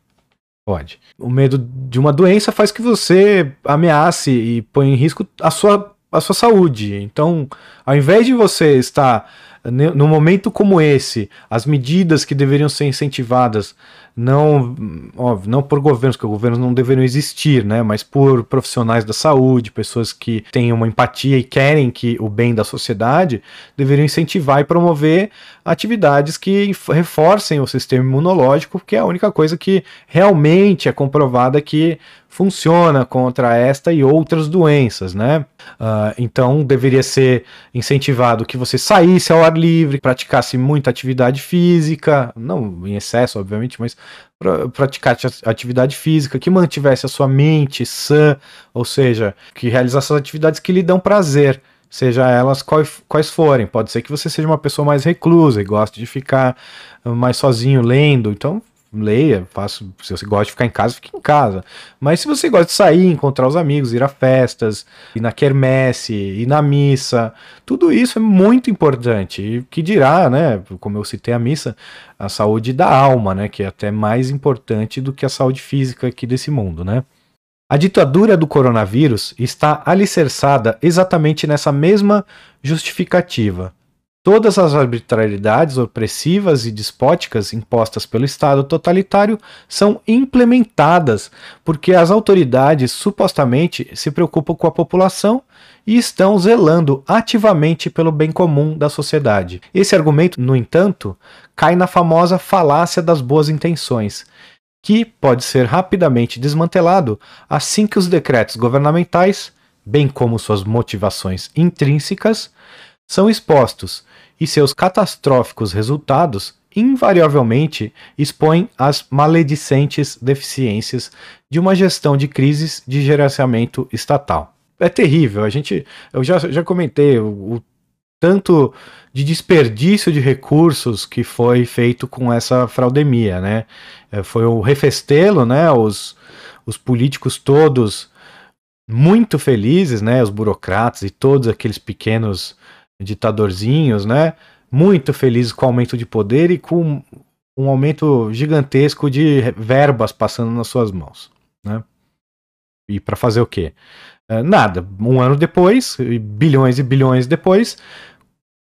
pode. O medo de uma doença faz que você ameace e põe em risco a sua, a sua saúde. Então, ao invés de você estar no momento como esse, as medidas que deveriam ser incentivadas não, óbvio, não por governos, porque governos não deveriam existir, né, mas por profissionais da saúde, pessoas que têm uma empatia e querem que o bem da sociedade, deveriam incentivar e promover atividades que reforcem o sistema imunológico, que é a única coisa que realmente é comprovada que funciona contra esta e outras doenças, né? Uh, então deveria ser incentivado que você saísse ao ar livre, praticasse muita atividade física, não em excesso, obviamente, mas praticar atividade física, que mantivesse a sua mente sã, ou seja, que realizasse as atividades que lhe dão prazer seja elas quais, quais forem. Pode ser que você seja uma pessoa mais reclusa e goste de ficar mais sozinho lendo, então leia, faça, se você gosta de ficar em casa, fique em casa. Mas se você gosta de sair, encontrar os amigos, ir a festas, ir na quermesse, ir na missa, tudo isso é muito importante. E que dirá, né, como eu citei a missa, a saúde da alma, né, que é até mais importante do que a saúde física aqui desse mundo, né? A ditadura do coronavírus está alicerçada exatamente nessa mesma justificativa. Todas as arbitrariedades opressivas e despóticas impostas pelo Estado totalitário são implementadas porque as autoridades supostamente se preocupam com a população e estão zelando ativamente pelo bem comum da sociedade. Esse argumento, no entanto, cai na famosa falácia das boas intenções, que pode ser rapidamente desmantelado assim que os decretos governamentais, bem como suas motivações intrínsecas, são expostos e seus catastróficos resultados invariavelmente expõem as maledicentes deficiências de uma gestão de crises de gerenciamento estatal. É terrível, a gente, eu já, já comentei o, o tanto de desperdício de recursos que foi feito com essa fraudemia, né? É, foi o refestelo, né? Os, os políticos todos muito felizes, né? Os burocratas e todos aqueles pequenos ditadorzinhos, né? Muito felizes com o aumento de poder e com um aumento gigantesco de verbas passando nas suas mãos, né? E para fazer o quê? É, nada. Um ano depois, bilhões e bilhões depois,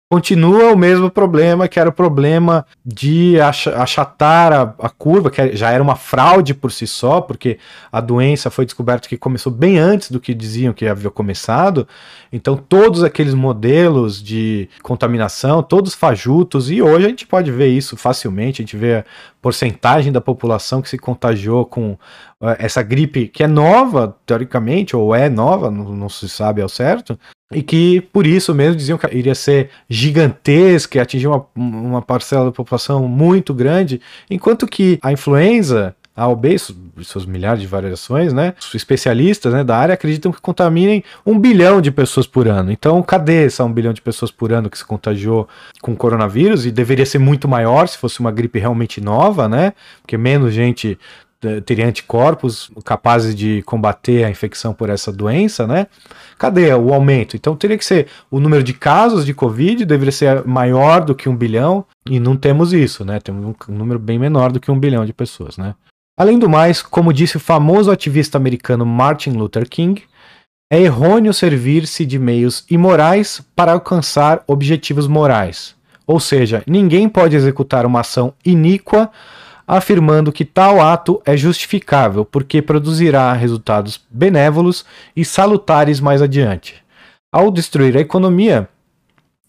continua o mesmo problema, que era o problema de achatar a, a, curva, que já era uma fraude por si só, porque a doença foi descoberta que começou bem antes do que diziam que havia começado. Então, todos aqueles modelos de contaminação, todos fajutos, e hoje a gente pode ver isso facilmente, a gente vê porcentagem da população que se contagiou com eh, essa gripe que é nova, teoricamente, ou é nova, não, não se sabe ao certo, e que por isso mesmo diziam que iria ser gigantesca, atingir uma, uma parcela da população muito grande, enquanto que a influenza a OB, suas milhares de variações, né? Os especialistas né, da área acreditam que contaminem um bilhão de pessoas por ano. Então, cadê essa um bilhão de pessoas por ano que se contagiou com coronavírus? E deveria ser muito maior se fosse uma gripe realmente nova, né? Porque menos gente teria anticorpos capazes de combater a infecção por essa doença, né? Cadê o aumento? Então teria que ser o número de casos de Covid deveria ser maior do que um bilhão e não temos isso, né? Temos um número bem menor do que um bilhão de pessoas, né? Além do mais, como disse o famoso ativista americano Martin Luther King, é errôneo servir-se de meios imorais para alcançar objetivos morais. Ou seja, ninguém pode executar uma ação iníqua afirmando que tal ato é justificável porque produzirá resultados benévolos e salutares mais adiante. Ao destruir a economia,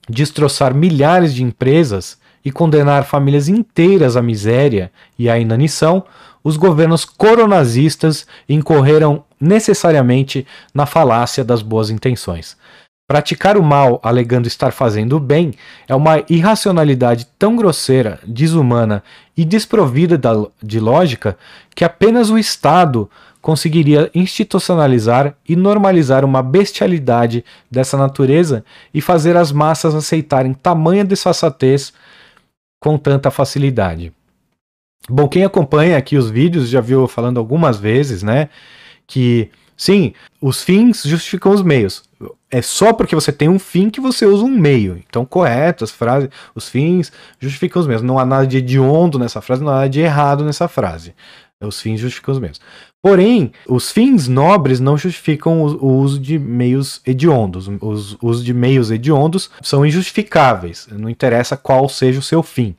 destroçar milhares de empresas e condenar famílias inteiras à miséria e à inanição, os governos coronazistas incorreram necessariamente na falácia das boas intenções. Praticar o mal alegando estar fazendo o bem é uma irracionalidade tão grosseira, desumana e desprovida de lógica que apenas o Estado conseguiria institucionalizar e normalizar uma bestialidade dessa natureza e fazer as massas aceitarem tamanha desfaçatez com tanta facilidade. Bom, quem acompanha aqui os vídeos já viu falando algumas vezes, né? Que sim, os fins justificam os meios. É só porque você tem um fim que você usa um meio. Então, correto, as frases, os fins justificam os meios. Não há nada de hediondo nessa frase, não há nada de errado nessa frase. Os fins justificam os meios. Porém, os fins nobres não justificam o, uso de meios hediondos. Os usos de meios hediondos são injustificáveis. Não interessa qual seja o seu fim.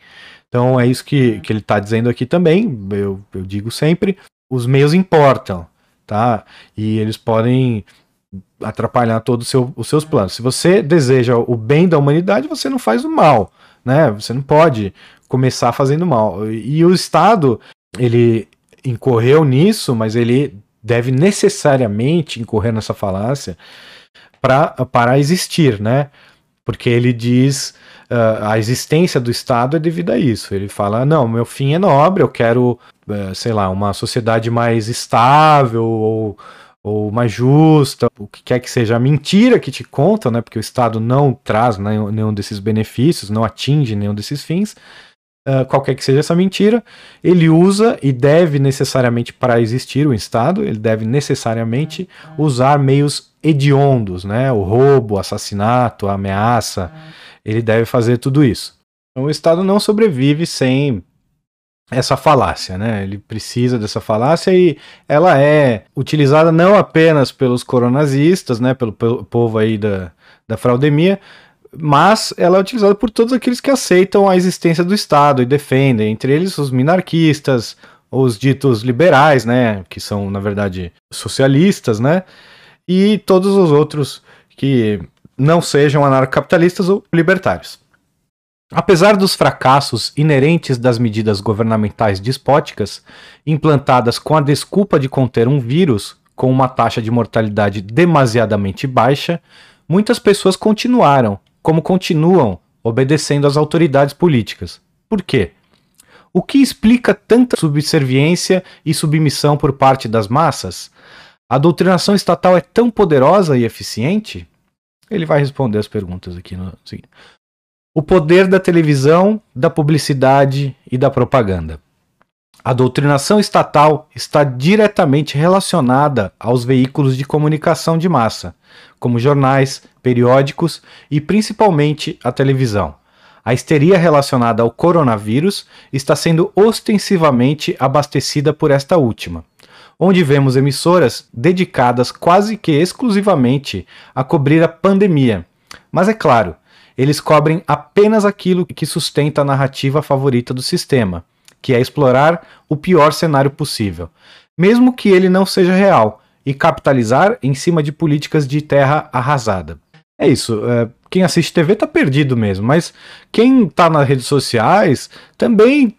Então é isso que, que ele está dizendo aqui também. Eu, eu digo sempre: os meios importam, tá? E eles podem atrapalhar todos seu, os seus planos. Se você deseja o bem da humanidade, você não faz o mal, né? Você não pode começar fazendo mal. E o Estado, ele incorreu nisso, mas ele deve necessariamente incorrer nessa falácia para para existir, né? Porque ele diz uh, a existência do Estado é devido a isso. Ele fala: não, meu fim é nobre, eu quero, uh, sei lá, uma sociedade mais estável ou, ou mais justa, o que quer que seja. A mentira que te conta, né? Porque o Estado não traz nenhum desses benefícios, não atinge nenhum desses fins. Uh, qualquer que seja essa mentira, ele usa e deve necessariamente, para existir o Estado, ele deve necessariamente usar meios hediondos, né? O roubo, assassinato, ameaça, ele deve fazer tudo isso. Então, o Estado não sobrevive sem essa falácia, né? Ele precisa dessa falácia e ela é utilizada não apenas pelos coronazistas, né? Pelo, pelo povo aí da, da fraudemia, mas ela é utilizada por todos aqueles que aceitam a existência do Estado e defendem, entre eles os minarquistas, os ditos liberais, né? Que são, na verdade, socialistas, né? E todos os outros que não sejam anarcocapitalistas ou libertários. Apesar dos fracassos inerentes das medidas governamentais despóticas, implantadas com a desculpa de conter um vírus com uma taxa de mortalidade demasiadamente baixa, muitas pessoas continuaram, como continuam, obedecendo às autoridades políticas. Por quê? O que explica tanta subserviência e submissão por parte das massas? A doutrinação estatal é tão poderosa e eficiente? Ele vai responder as perguntas aqui no seguinte. O poder da televisão, da publicidade e da propaganda. A doutrinação estatal está diretamente relacionada aos veículos de comunicação de massa, como jornais, periódicos e principalmente a televisão. A histeria relacionada ao coronavírus está sendo ostensivamente abastecida por esta última onde vemos emissoras dedicadas quase que exclusivamente a cobrir a pandemia. Mas é claro, eles cobrem apenas aquilo que sustenta a narrativa favorita do sistema, que é explorar o pior cenário possível, mesmo que ele não seja real, e capitalizar em cima de políticas de terra arrasada. É isso. É, quem assiste TV tá perdido mesmo, mas quem tá nas redes sociais também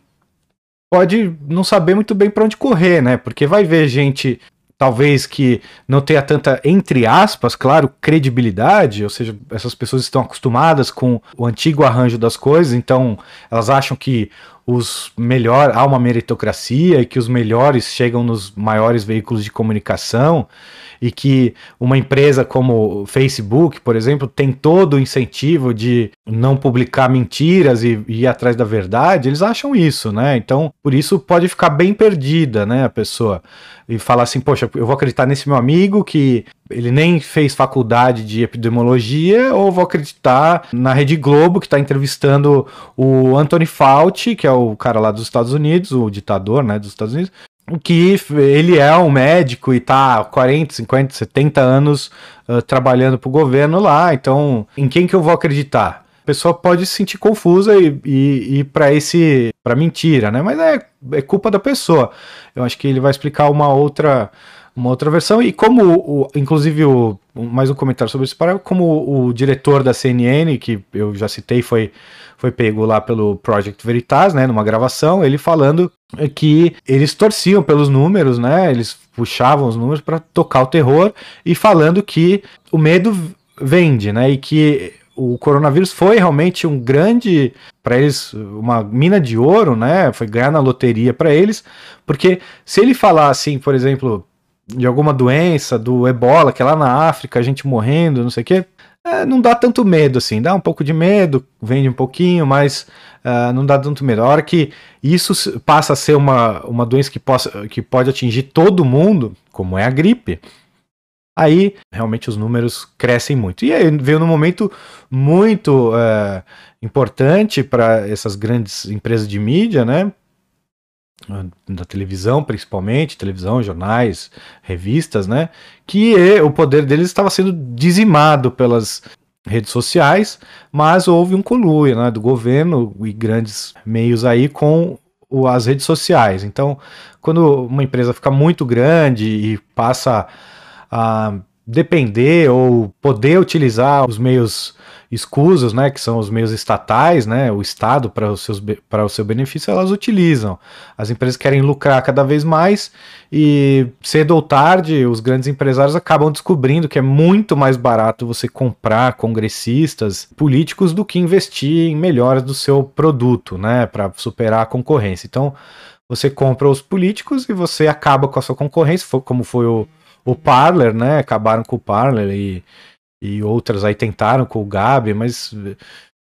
pode não saber muito bem para onde correr, né? Porque vai ver gente talvez que não tenha tanta, entre aspas, claro, credibilidade, ou seja, essas pessoas estão acostumadas com o antigo arranjo das coisas, então elas acham que os melhor há uma meritocracia e que os melhores chegam nos maiores veículos de comunicação e que uma empresa como o Facebook, por exemplo, tem todo o incentivo de não publicar mentiras e, e ir atrás da verdade, eles acham isso, né? Então, por isso pode ficar bem perdida, né, a pessoa. E falar assim, poxa, eu vou acreditar nesse meu amigo que ele nem fez faculdade de epidemiologia, ou vou acreditar na Rede Globo, que está entrevistando o Anthony Fauci, que é o cara lá dos Estados Unidos, o ditador, né, dos Estados Unidos, que ele é um médico e tá 40, 50, 70 anos uh, trabalhando para o governo lá, então em quem que eu vou acreditar? Pessoa pode se sentir confusa e, e, e para esse para mentira, né? Mas é, é culpa da pessoa. Eu acho que ele vai explicar uma outra uma outra versão e como o, inclusive o mais um comentário sobre isso para como o, o diretor da CNN que eu já citei foi foi pego lá pelo Project Veritas, né, numa gravação, ele falando que eles torciam pelos números, né, eles puxavam os números para tocar o terror e falando que o medo vende, né, e que o coronavírus foi realmente um grande para eles uma mina de ouro, né? Foi ganhar na loteria para eles, porque se ele falar assim, por exemplo, de alguma doença, do ebola, que é lá na África, a gente morrendo, não sei o quê, é, não dá tanto medo assim, dá um pouco de medo, vende um pouquinho, mas uh, não dá tanto medo. A hora que isso passa a ser uma, uma doença que, possa, que pode atingir todo mundo, como é a gripe, aí realmente os números crescem muito. E aí veio num momento muito uh, importante para essas grandes empresas de mídia, né? da televisão principalmente, televisão, jornais, revistas, né? Que o poder deles estava sendo dizimado pelas redes sociais, mas houve um colúrio né, do governo e grandes meios aí com as redes sociais. Então, quando uma empresa fica muito grande e passa a depender ou poder utilizar os meios escusos, né, que são os meios estatais, né, o Estado para para o seu benefício, elas utilizam. As empresas querem lucrar cada vez mais e cedo ou tarde os grandes empresários acabam descobrindo que é muito mais barato você comprar congressistas políticos do que investir em melhoras do seu produto, né, para superar a concorrência. Então, você compra os políticos e você acaba com a sua concorrência, como foi o o Parler, né? Acabaram com o Parler e, e outras aí tentaram com o Gabi, mas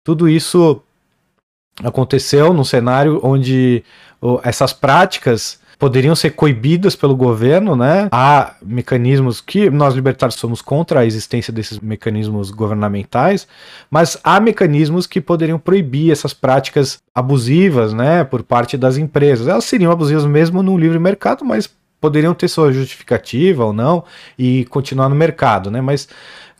tudo isso aconteceu num cenário onde essas práticas poderiam ser coibidas pelo governo, né? Há mecanismos que nós libertários somos contra a existência desses mecanismos governamentais, mas há mecanismos que poderiam proibir essas práticas abusivas, né, por parte das empresas. Elas seriam abusivas mesmo no livre mercado, mas poderiam ter sua justificativa ou não e continuar no mercado, né? Mas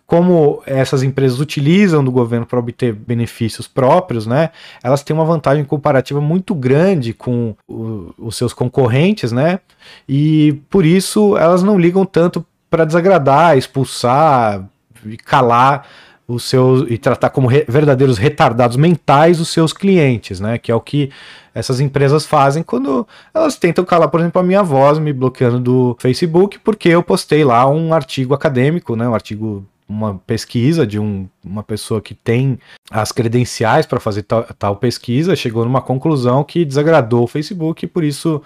como essas empresas utilizam do governo para obter benefícios próprios, né? Elas têm uma vantagem comparativa muito grande com o, os seus concorrentes, né? E por isso elas não ligam tanto para desagradar, expulsar calar os seus e tratar como re, verdadeiros retardados mentais os seus clientes, né? Que é o que essas empresas fazem quando elas tentam calar, por exemplo, a minha voz me bloqueando do Facebook porque eu postei lá um artigo acadêmico, né? Um artigo uma pesquisa de um, uma pessoa que tem as credenciais para fazer tal, tal, pesquisa, chegou numa conclusão que desagradou o Facebook e por isso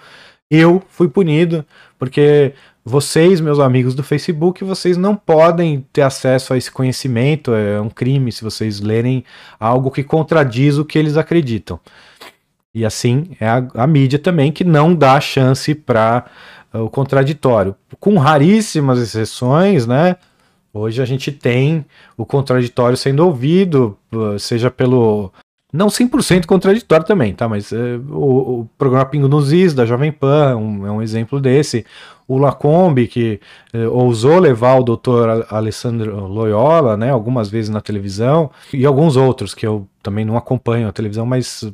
eu fui punido, porque vocês, meus amigos do Facebook, vocês não podem ter acesso a esse conhecimento, é um crime se vocês lerem algo que contradiz o que eles acreditam. E assim é a, a mídia também que não dá chance para uh, o contraditório. Com raríssimas exceções, né? Hoje a gente tem o contraditório sendo ouvido, uh, seja pelo não 100% contraditório também, tá? Mas é, o, o, programa Pingo nos Is, da Jovem Pan, um, é um exemplo desse. O Lacombe, que é, ousou levar o doutor Alessandro Loyola, né, algumas vezes na televisão, e alguns outros que eu também não acompanho a televisão, mas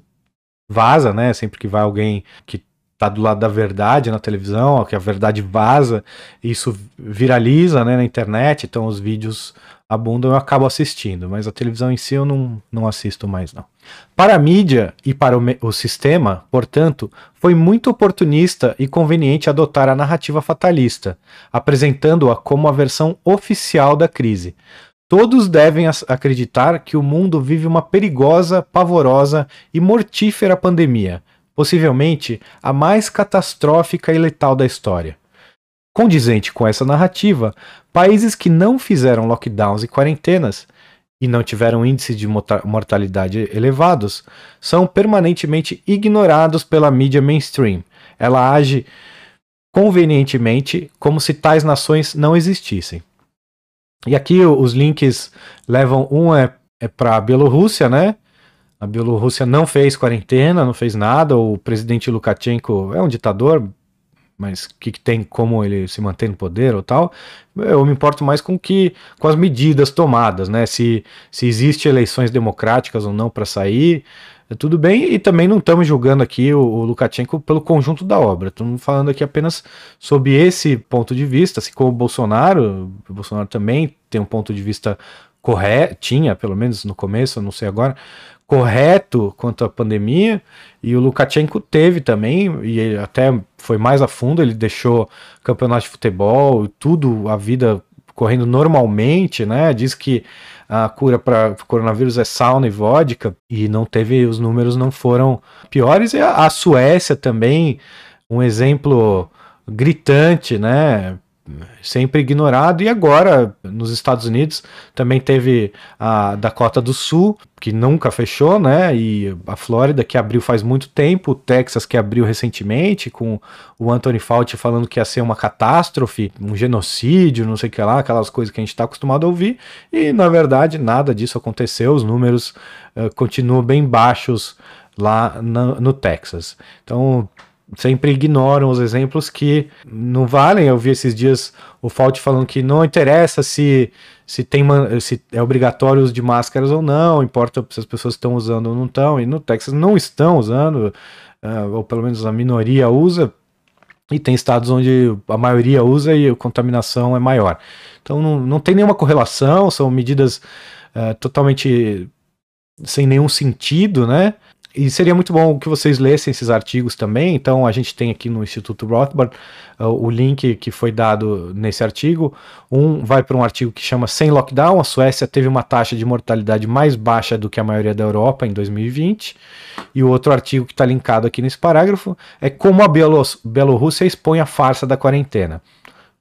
vaza, né? Sempre que vai alguém que tá do lado da verdade na televisão, que a verdade vaza, isso viraliza né, na internet, então os vídeos abundam, eu acabo assistindo, mas a televisão em si eu não, não assisto mais não. Para a mídia e para o, o sistema, portanto, foi muito oportunista e conveniente adotar a narrativa fatalista, apresentando-a como a versão oficial da crise. Todos devem acreditar que o mundo vive uma perigosa, pavorosa e mortífera pandemia, possivelmente a mais catastrófica e letal da história. Condizente com essa narrativa, países que não fizeram lockdowns e quarentenas e não tiveram índices de mortalidade elevados são permanentemente ignorados pela mídia mainstream. Ela age convenientemente como se tais nações não existissem. E aqui os links levam um é, é para a Bielorrússia, né? A Bielorrússia não fez quarentena, não fez nada. O presidente Lukashenko é um ditador, mas o que, que, tem como ele se manter no poder ou tal. Eu me importo mais com que com as medidas tomadas, né? Se, se existe eleições democráticas ou não para sair, tudo bem. E também não estamos julgando aqui o, o Lukashenko pelo conjunto da obra. Estamos falando aqui apenas sobre esse ponto de vista. Assim como o Bolsonaro, o Bolsonaro também tem um ponto de vista correto, tinha pelo menos no começo, não sei agora, correto quanto à pandemia, e o Lukashenko teve também, e ele até foi mais a fundo, ele deixou campeonato de futebol, tudo, a vida correndo normalmente, né? Diz que a cura para coronavírus é sauna e vodka, e não teve, os números não foram piores, e a, a Suécia também, um exemplo gritante, né? Sempre ignorado. E agora, nos Estados Unidos, também teve a Dakota do Sul, que nunca fechou, né? E a Flórida, que abriu faz muito tempo, o Texas, que abriu recentemente, com o Anthony Fauci falando que ia ser uma catástrofe, um genocídio, não sei o que lá, aquelas coisas que a gente está acostumado a ouvir. E, na verdade, nada disso aconteceu, os números uh, continuam bem baixos lá no, no Texas. Então, sempre ignoram os exemplos que não valem. Eu vi esses dias o Fault falando que não interessa se, se, tem, se é obrigatório o uso de máscaras ou não, importa se as pessoas estão usando ou não estão, e no Texas não estão usando, uh, ou pelo menos a minoria usa, e tem estados onde a maioria usa e a contaminação é maior. Então não, não tem nenhuma correlação, são medidas uh, totalmente sem nenhum sentido, né? E seria muito bom que vocês lessem esses artigos também. Então, a gente tem aqui no Instituto Rothbard uh, o link que foi dado nesse artigo. Um vai para um artigo que chama Sem Lockdown. A Suécia teve uma taxa de mortalidade mais baixa do que a maioria da Europa em 2020. E o outro artigo que está linkado aqui nesse parágrafo é Como a Bielorrússia expõe a farsa da quarentena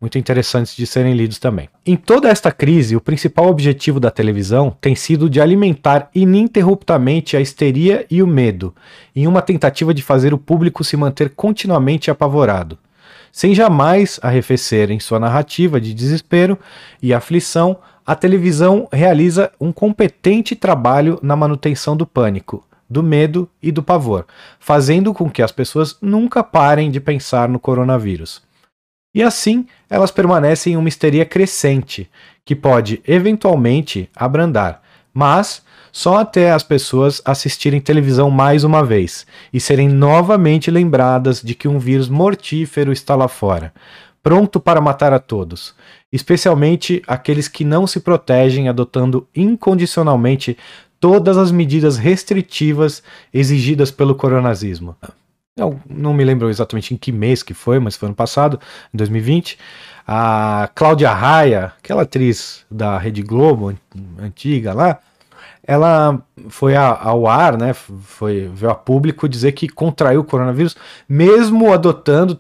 muito interessantes de serem lidos também. Em toda esta crise, o principal objetivo da televisão tem sido de alimentar ininterruptamente a histeria e o medo, em uma tentativa de fazer o público se manter continuamente apavorado. Sem jamais arrefecer em sua narrativa de desespero e aflição, a televisão realiza um competente trabalho na manutenção do pânico, do medo e do pavor, fazendo com que as pessoas nunca parem de pensar no coronavírus. E assim, elas permanecem em uma histeria crescente, que pode eventualmente abrandar, mas só até as pessoas assistirem televisão mais uma vez e serem novamente lembradas de que um vírus mortífero está lá fora, pronto para matar a todos, especialmente aqueles que não se protegem adotando incondicionalmente todas as medidas restritivas exigidas pelo coronazismo. Eu não me lembro exatamente em que mês que foi, mas foi ano passado, em 2020. A Cláudia Raia, aquela atriz da Rede Globo, antiga lá, ela foi ao ar, né? Foi veio a público dizer que contraiu o coronavírus, mesmo adotando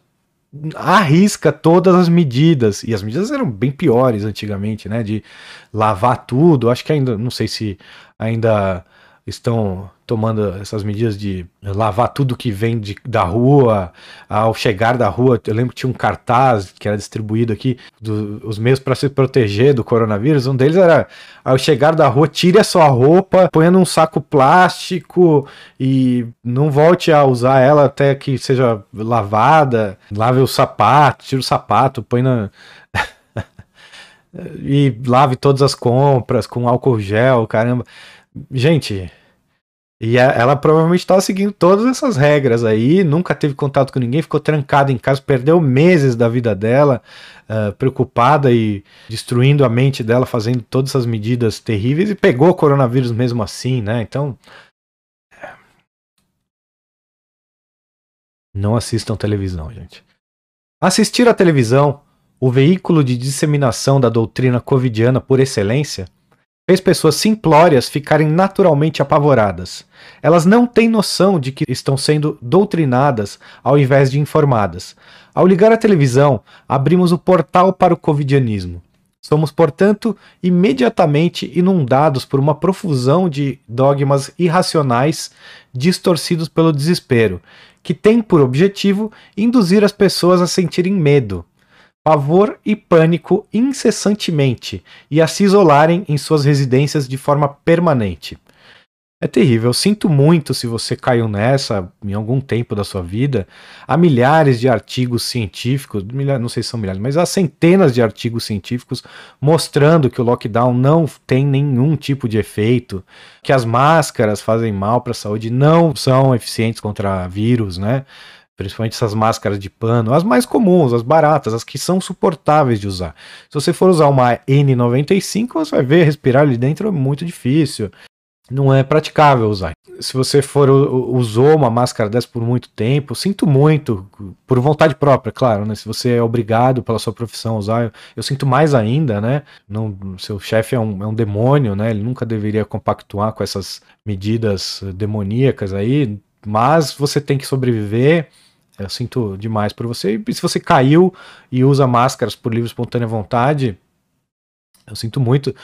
à risca todas as medidas. E as medidas eram bem piores antigamente, né? De lavar tudo. Acho que ainda, não sei se ainda estão tomando essas medidas de lavar tudo que vem de, da rua, ao chegar da rua. Eu lembro que tinha um cartaz que era distribuído aqui, do, os meios para se proteger do coronavírus. Um deles era: ao chegar da rua, tire a sua roupa, ponha num saco plástico e não volte a usar ela até que seja lavada. Lave o sapato, tire o sapato, põe na. e lave todas as compras com álcool gel, caramba. Gente, e ela provavelmente estava seguindo todas essas regras aí, nunca teve contato com ninguém, ficou trancada em casa, perdeu meses da vida dela, uh, preocupada e destruindo a mente dela, fazendo todas essas medidas terríveis e pegou o coronavírus mesmo assim, né? Então. Não assistam televisão, gente. Assistir à televisão, o veículo de disseminação da doutrina covidiana por excelência, fez pessoas simplórias ficarem naturalmente apavoradas. Elas não têm noção de que estão sendo doutrinadas ao invés de informadas. Ao ligar a televisão, abrimos o portal para o covidianismo. Somos, portanto, imediatamente inundados por uma profusão de dogmas irracionais distorcidos pelo desespero, que tem por objetivo induzir as pessoas a sentirem medo, pavor e pânico incessantemente e a se isolarem em suas residências de forma permanente. É terrível, eu sinto muito se você caiu nessa em algum tempo da sua vida. Há milhares de artigos científicos, não sei se são milhares, mas há centenas de artigos científicos mostrando que o lockdown não tem nenhum tipo de efeito, que as máscaras fazem mal para a saúde, não são eficientes contra vírus, né? Principalmente essas máscaras de pano, as mais comuns, as baratas, as que são suportáveis de usar. Se você for usar uma N95, você vai ver respirar ali dentro é muito difícil. Não é praticável usar. Se você for usou uma máscara dessa por muito tempo, sinto muito, por vontade própria, claro, né? Se você é obrigado pela sua profissão a usar, eu, eu sinto mais ainda, né? Não, seu chefe é um, é um demônio, né? Ele nunca deveria compactuar com essas medidas demoníacas aí, mas você tem que sobreviver Eu sinto demais por você. E se você caiu e usa máscaras por livre espontânea vontade, eu sinto muito.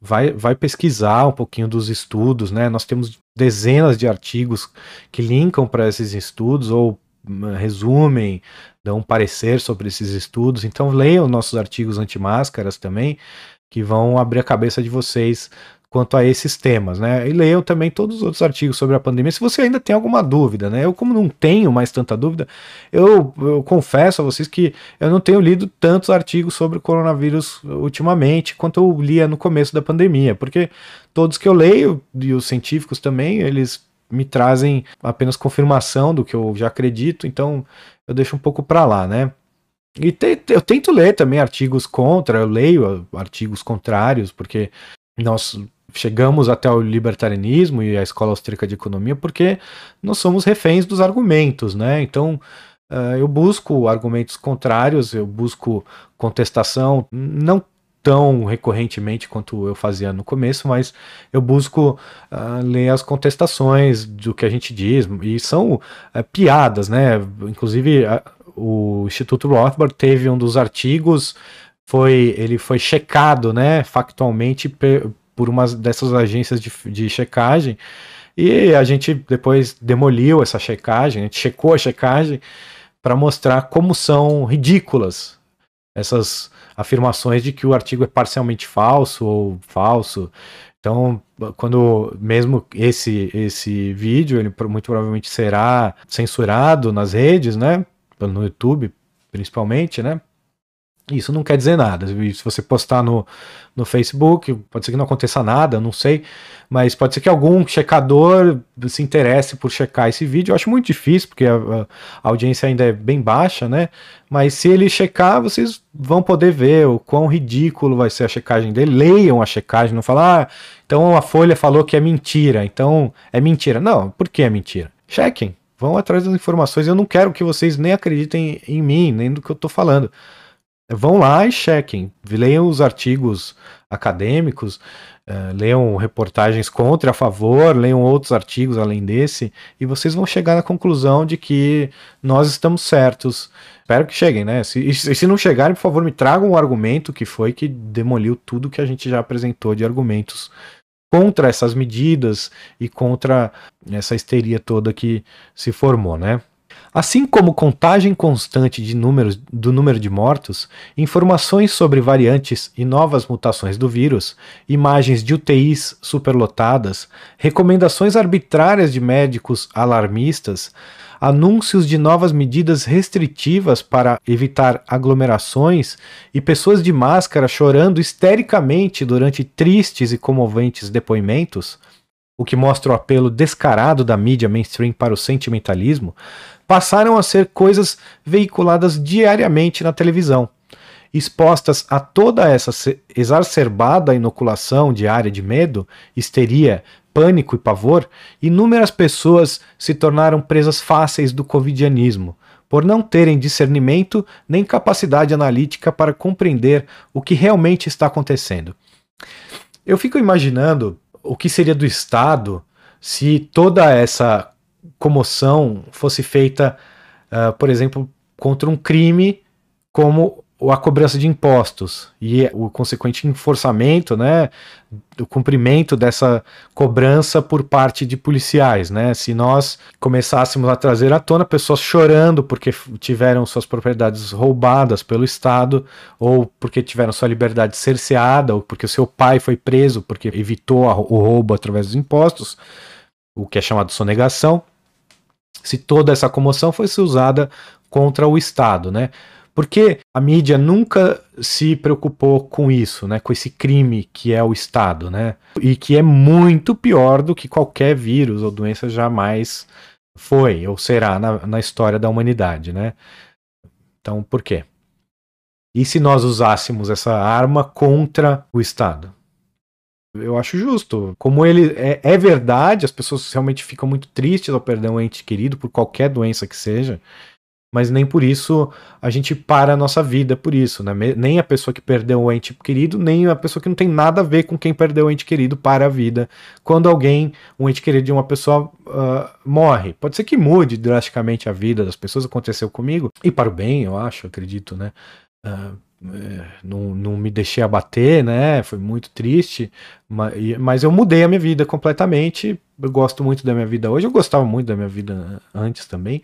Vai, vai pesquisar um pouquinho dos estudos, né? Nós temos dezenas de artigos que linkam para esses estudos ou hum, resumem, dão um parecer sobre esses estudos. Então leiam nossos artigos anti-máscaras também, que vão abrir a cabeça de vocês quanto a esses temas, né? E leiam também todos os outros artigos sobre a pandemia, se você ainda tem alguma dúvida, né? Eu, como não tenho mais tanta dúvida, eu, eu confesso a vocês que eu não tenho lido tantos artigos sobre o coronavírus ultimamente quanto eu lia no começo da pandemia, porque todos que eu leio, e os científicos também, eles me trazem apenas confirmação do que eu já acredito, então eu deixo um pouco para lá, né? E te, eu tento ler também artigos contra, eu leio artigos contrários, porque nós chegamos até o libertarianismo e a escola austríaca de economia porque nós somos reféns dos argumentos, né? Então uh, eu busco argumentos contrários, eu busco contestação, não tão recorrentemente quanto eu fazia no começo, mas eu busco uh, ler as contestações do que a gente diz, e são uh, piadas, né? Inclusive, uh, o Instituto Rothbard teve um dos artigos, foi ele foi checado, né, factualmente por uma dessas agências de, de checagem. E a gente depois demoliu essa checagem, a gente checou a checagem para mostrar como são ridículas essas afirmações de que o artigo é parcialmente falso ou falso. Então, quando mesmo esse esse vídeo, ele muito provavelmente será censurado nas redes, né, no YouTube, principalmente, né? Isso não quer dizer nada. Se você postar no, no Facebook, pode ser que não aconteça nada, não sei. Mas pode ser que algum checador se interesse por checar esse vídeo. Eu acho muito difícil, porque a, a audiência ainda é bem baixa, né? Mas se ele checar, vocês vão poder ver o quão ridículo vai ser a checagem dele. Leiam a checagem, não falar, ah, então a Folha falou que é mentira, então é mentira. Não, por que é mentira? Chequem, vão atrás das informações. Eu não quero que vocês nem acreditem em mim, nem do que eu tô falando vão lá e chequem, leiam os artigos acadêmicos, uh, leiam reportagens contra e a favor, leiam outros artigos além desse, e vocês vão chegar na conclusão de que nós estamos certos. Espero que cheguem, né? Se, se não chegarem, por favor, me tragam um argumento que foi que demoliu tudo que a gente já apresentou de argumentos contra essas medidas e contra essa histeria toda que se formou, né? Assim como contagem constante de números, do número de mortos, informações sobre variantes e novas mutações do vírus, imagens de UTIs superlotadas, recomendações arbitrárias de médicos alarmistas, anúncios de novas medidas restritivas para evitar aglomerações e pessoas de máscara chorando histericamente durante tristes e comoventes depoimentos, o que mostra o apelo descarado da mídia mainstream para o sentimentalismo, passaram a ser coisas veiculadas diariamente na televisão. Expostas a toda essa exacerbada inoculação diária de medo, histeria, pânico e pavor, inúmeras pessoas se tornaram presas fáceis do covidianismo, por não terem discernimento nem capacidade analítica para compreender o que realmente está acontecendo. Eu fico imaginando o que seria do Estado se toda essa comoção fosse feita, uh, por exemplo, contra um crime como a cobrança de impostos e o consequente enforçamento, né, o cumprimento dessa cobrança por parte de policiais, né? Se nós começássemos a trazer à tona pessoas chorando porque tiveram suas propriedades roubadas pelo Estado ou porque tiveram sua liberdade cerceada ou porque o seu pai foi preso porque evitou o roubo através dos impostos, o que é chamado sonegação, se toda essa comoção fosse usada contra o Estado, né? Porque a mídia nunca se preocupou com isso, né? Com esse crime que é o Estado, né? E que é muito pior do que qualquer vírus ou doença jamais foi ou será na, na história da humanidade, né? Então, por quê? E se nós usássemos essa arma contra o Estado? Eu acho justo. Como ele é, é, verdade, as pessoas realmente ficam muito tristes ao perder um ente querido por qualquer doença que seja. mas nem por isso a gente para a nossa vida por isso, né? Nem a pessoa que perdeu o ente querido, nem a pessoa que não tem nada a ver com quem perdeu o ente querido para a vida. Quando alguém, um ente querido de uma pessoa uh, morre, pode ser que mude drasticamente a vida das pessoas, aconteceu comigo, e para o bem, eu acho, acredito, né? Uh, não, não me deixei abater, né? Foi muito triste, mas, mas eu mudei a minha vida completamente. Eu gosto muito da minha vida hoje, eu gostava muito da minha vida antes também,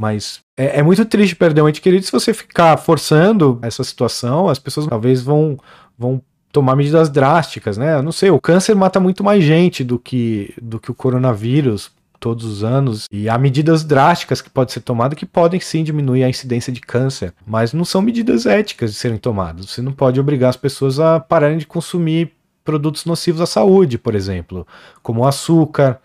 mas é, é, muito triste perder um ente querido se você ficar forçando essa situação, as pessoas talvez vão, vão tomar medidas drásticas, né? Eu não sei, o câncer mata muito mais gente do que, do que o coronavírus todos os anos e há medidas drásticas que podem ser tomadas que podem sim diminuir a incidência de câncer, mas não são medidas éticas de serem tomadas. Você não pode obrigar as pessoas a pararem de consumir produtos nocivos à saúde, por exemplo, como açúcar,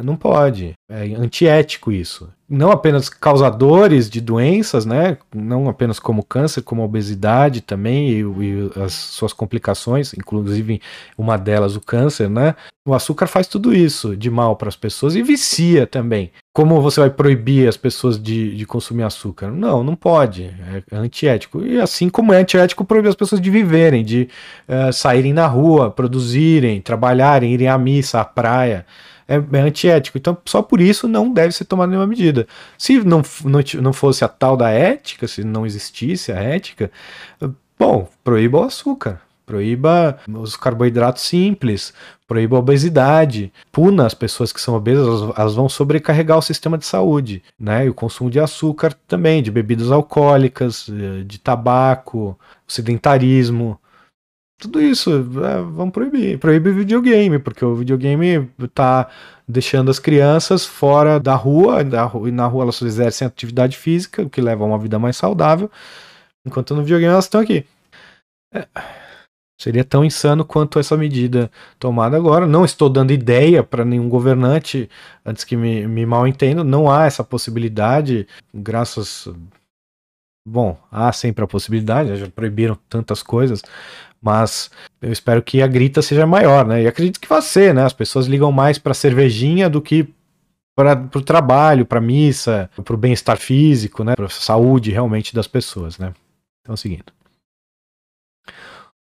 não pode. É antiético isso. Não apenas causadores de doenças, né? Não apenas como câncer, como obesidade também e, e as suas complicações, inclusive uma delas o câncer, né? O açúcar faz tudo isso de mal para as pessoas e vicia também. Como você vai proibir as pessoas de, de consumir açúcar? Não, não pode. É antiético. E assim como é antiético proibir as pessoas de viverem, de uh, saírem na rua, produzirem, trabalharem, irem à missa, à praia é, é antiético. Então, só por isso não deve ser tomada nenhuma medida. Se não, não, não fosse a tal da ética, se não existisse a ética, bom, proíba o açúcar, proíba os carboidratos simples, proíba a obesidade, puna as pessoas que são obesas, elas, elas, vão sobrecarregar o sistema de saúde, né? E o consumo de açúcar também, de bebidas alcoólicas, eh, de tabaco, sedentarismo. Tudo isso, é, vamos proibir. Proíbe videogame, porque o videogame tá deixando as crianças fora da rua, e na rua elas exercem atividade física, o que leva a uma vida mais saudável, enquanto no videogame elas estão aqui. É, seria tão insano quanto essa medida tomada agora. Não estou dando ideia para nenhum governante, antes que me, me mal entendo, não há essa possibilidade, graças. Bom, há sempre a possibilidade, já proibiram tantas coisas, mas eu espero que a grita seja maior, né? E acredito que vai ser, né? As pessoas ligam mais para cervejinha do que para o trabalho, para missa, para o bem-estar físico, né? Para a saúde realmente das pessoas, né? Então é o seguinte.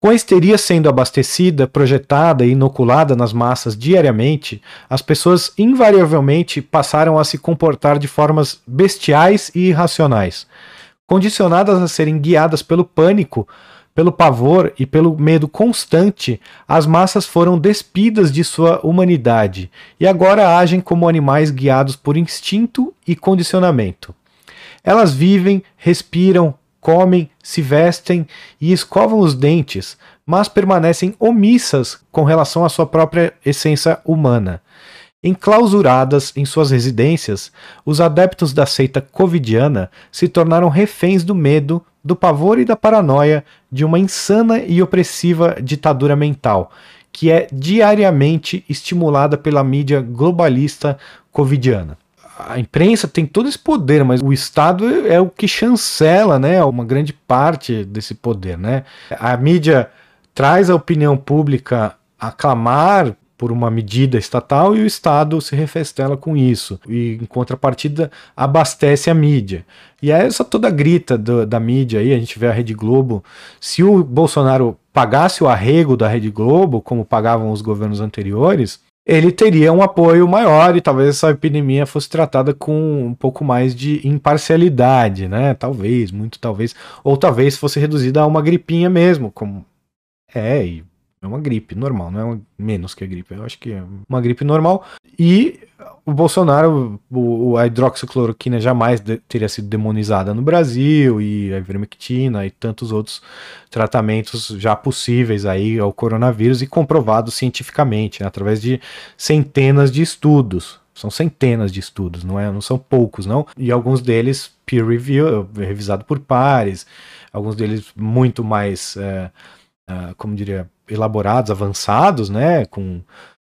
Com a histeria sendo abastecida, projetada e inoculada nas massas diariamente, as pessoas invariavelmente passaram a se comportar de formas bestiais e irracionais. Condicionadas a serem guiadas pelo pânico, pelo pavor e pelo medo constante, as massas foram despidas de sua humanidade e agora agem como animais guiados por instinto e condicionamento. Elas vivem, respiram, comem, se vestem e escovam os dentes, mas permanecem omissas com relação à sua própria essência humana. Enclausuradas em suas residências, os adeptos da seita covidiana se tornaram reféns do medo, do pavor e da paranoia de uma insana e opressiva ditadura mental, que é diariamente estimulada pela mídia globalista covidiana. A imprensa tem todo esse poder, mas o Estado é o que chancela, né, uma grande parte desse poder, né? A mídia traz a opinião pública a clamar por uma medida estatal e o Estado se refestela com isso. E em contrapartida abastece a mídia. E é essa toda grita do, da mídia aí, a gente vê a Rede Globo. Se o Bolsonaro pagasse o arrego da Rede Globo, como pagavam os governos anteriores, ele teria um apoio maior e talvez essa epidemia fosse tratada com um pouco mais de imparcialidade, né? Talvez, muito talvez. Ou talvez fosse reduzida a uma gripinha mesmo, como é, e é uma gripe normal, não é uma, menos que a gripe. Eu acho que é uma gripe normal. E o Bolsonaro, o, a hidroxicloroquina jamais de, teria sido demonizada no Brasil, e a ivermectina e tantos outros tratamentos já possíveis aí ao coronavírus e comprovados cientificamente, né, através de centenas de estudos. São centenas de estudos, não, é, não são poucos, não. E alguns deles peer review, revisado por pares, alguns deles muito mais, é, é, como diria, elaborados, avançados, né, com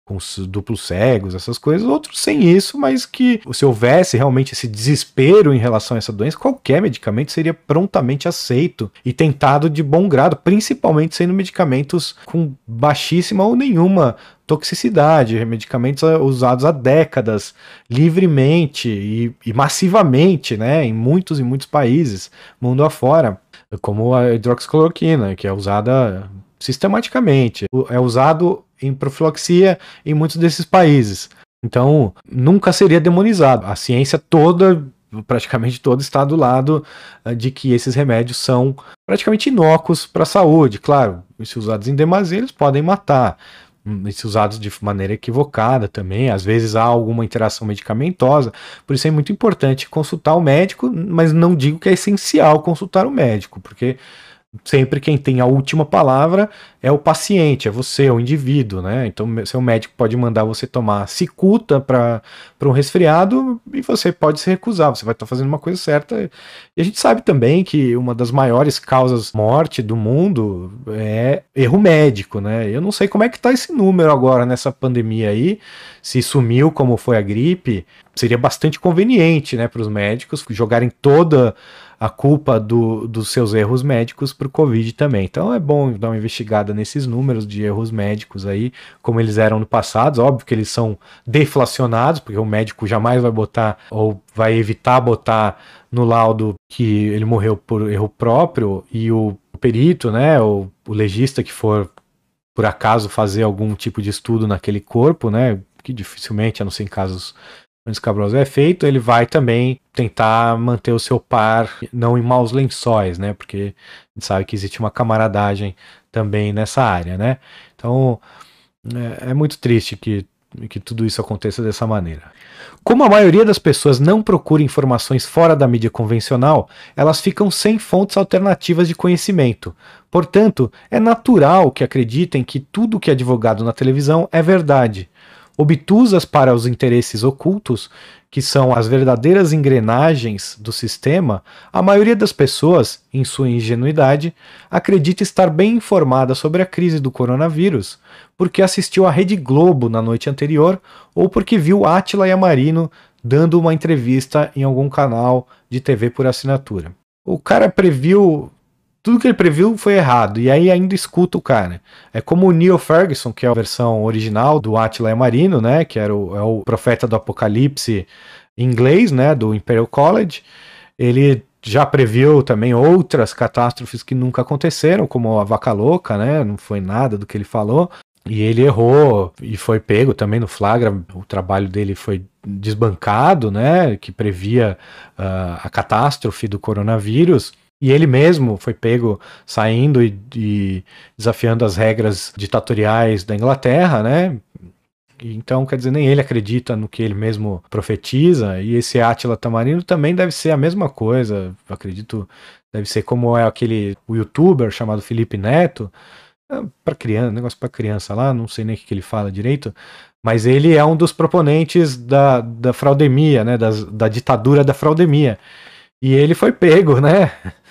com os duplos cegos, essas coisas, outros sem isso, mas que se houvesse realmente esse desespero em relação a essa doença, qualquer medicamento seria prontamente aceito e tentado de bom grado, principalmente sendo medicamentos com baixíssima ou nenhuma toxicidade, medicamentos usados há décadas, livremente e, e massivamente, né, em muitos e muitos países, mundo afora, como a hidroxicloroquina, que é usada sistematicamente. É usado em profilaxia em muitos desses países. Então, nunca seria demonizado. A ciência toda, praticamente toda, está do lado eh, de que esses remédios são praticamente inócuos para a saúde. Claro, se usados em demasia, eles podem matar. Hum, se usados de maneira equivocada também, às vezes há alguma interação medicamentosa, por isso é muito importante consultar o médico, mas não digo que é essencial consultar o médico, porque sempre quem tem a última palavra é o paciente, é você, é o indivíduo, né? Então, seu médico pode mandar você tomar cicuta para um resfriado e você pode se recusar, você vai estar tá fazendo uma coisa certa. E a gente sabe também que uma das maiores causas morte do mundo é erro médico, né? Eu não sei como é que tá esse número agora nessa pandemia aí, se sumiu como foi a gripe, seria bastante conveniente, né, para os médicos jogarem toda a culpa do, dos seus erros médicos para o Covid também. Então é bom dar uma investigada nesses números de erros médicos aí, como eles eram no passado. Óbvio que eles são deflacionados, porque o médico jamais vai botar ou vai evitar botar no laudo que ele morreu por erro próprio e o perito, né, o, o legista que for por acaso fazer algum tipo de estudo naquele corpo, né, que dificilmente, a não ser em casos escabroso é feito, ele vai também tentar manter o seu par não em maus lençóis, né? Porque a gente sabe que existe uma camaradagem também nessa área, né? Então é, é muito triste que, que tudo isso aconteça dessa maneira. Como a maioria das pessoas não procura informações fora da mídia convencional, elas ficam sem fontes alternativas de conhecimento. Portanto, é natural que acreditem que tudo que é divulgado na televisão é verdade obtusas para os interesses ocultos, que são as verdadeiras engrenagens do sistema, a maioria das pessoas, em sua ingenuidade, acredita estar bem informada sobre a crise do coronavírus, porque assistiu à Rede Globo na noite anterior ou porque viu Átila Yamarino dando uma entrevista em algum canal de TV por assinatura. O cara previu tudo que ele previu foi errado, e aí ainda escuta o cara. É como o Neil Ferguson, que é a versão original do Attila Marino, né, que era o, é o profeta do apocalipse inglês, né, do Imperial College. Ele já previu também outras catástrofes que nunca aconteceram, como a vaca louca, né, não foi nada do que ele falou. E ele errou e foi pego também no flagra. O trabalho dele foi desbancado, né? Que previa uh, a catástrofe do coronavírus. E ele mesmo foi pego saindo e, e desafiando as regras ditatoriais da Inglaterra, né? Então, quer dizer, nem ele acredita no que ele mesmo profetiza, e esse Átila Tamarino também deve ser a mesma coisa, acredito, deve ser como é aquele o youtuber chamado Felipe Neto, é, para criança, negócio para criança lá, não sei nem o que, ele fala direito, mas ele é um dos proponentes da, da fraudemia, né, da ditadura da fraudemia. E ele foi pego, né?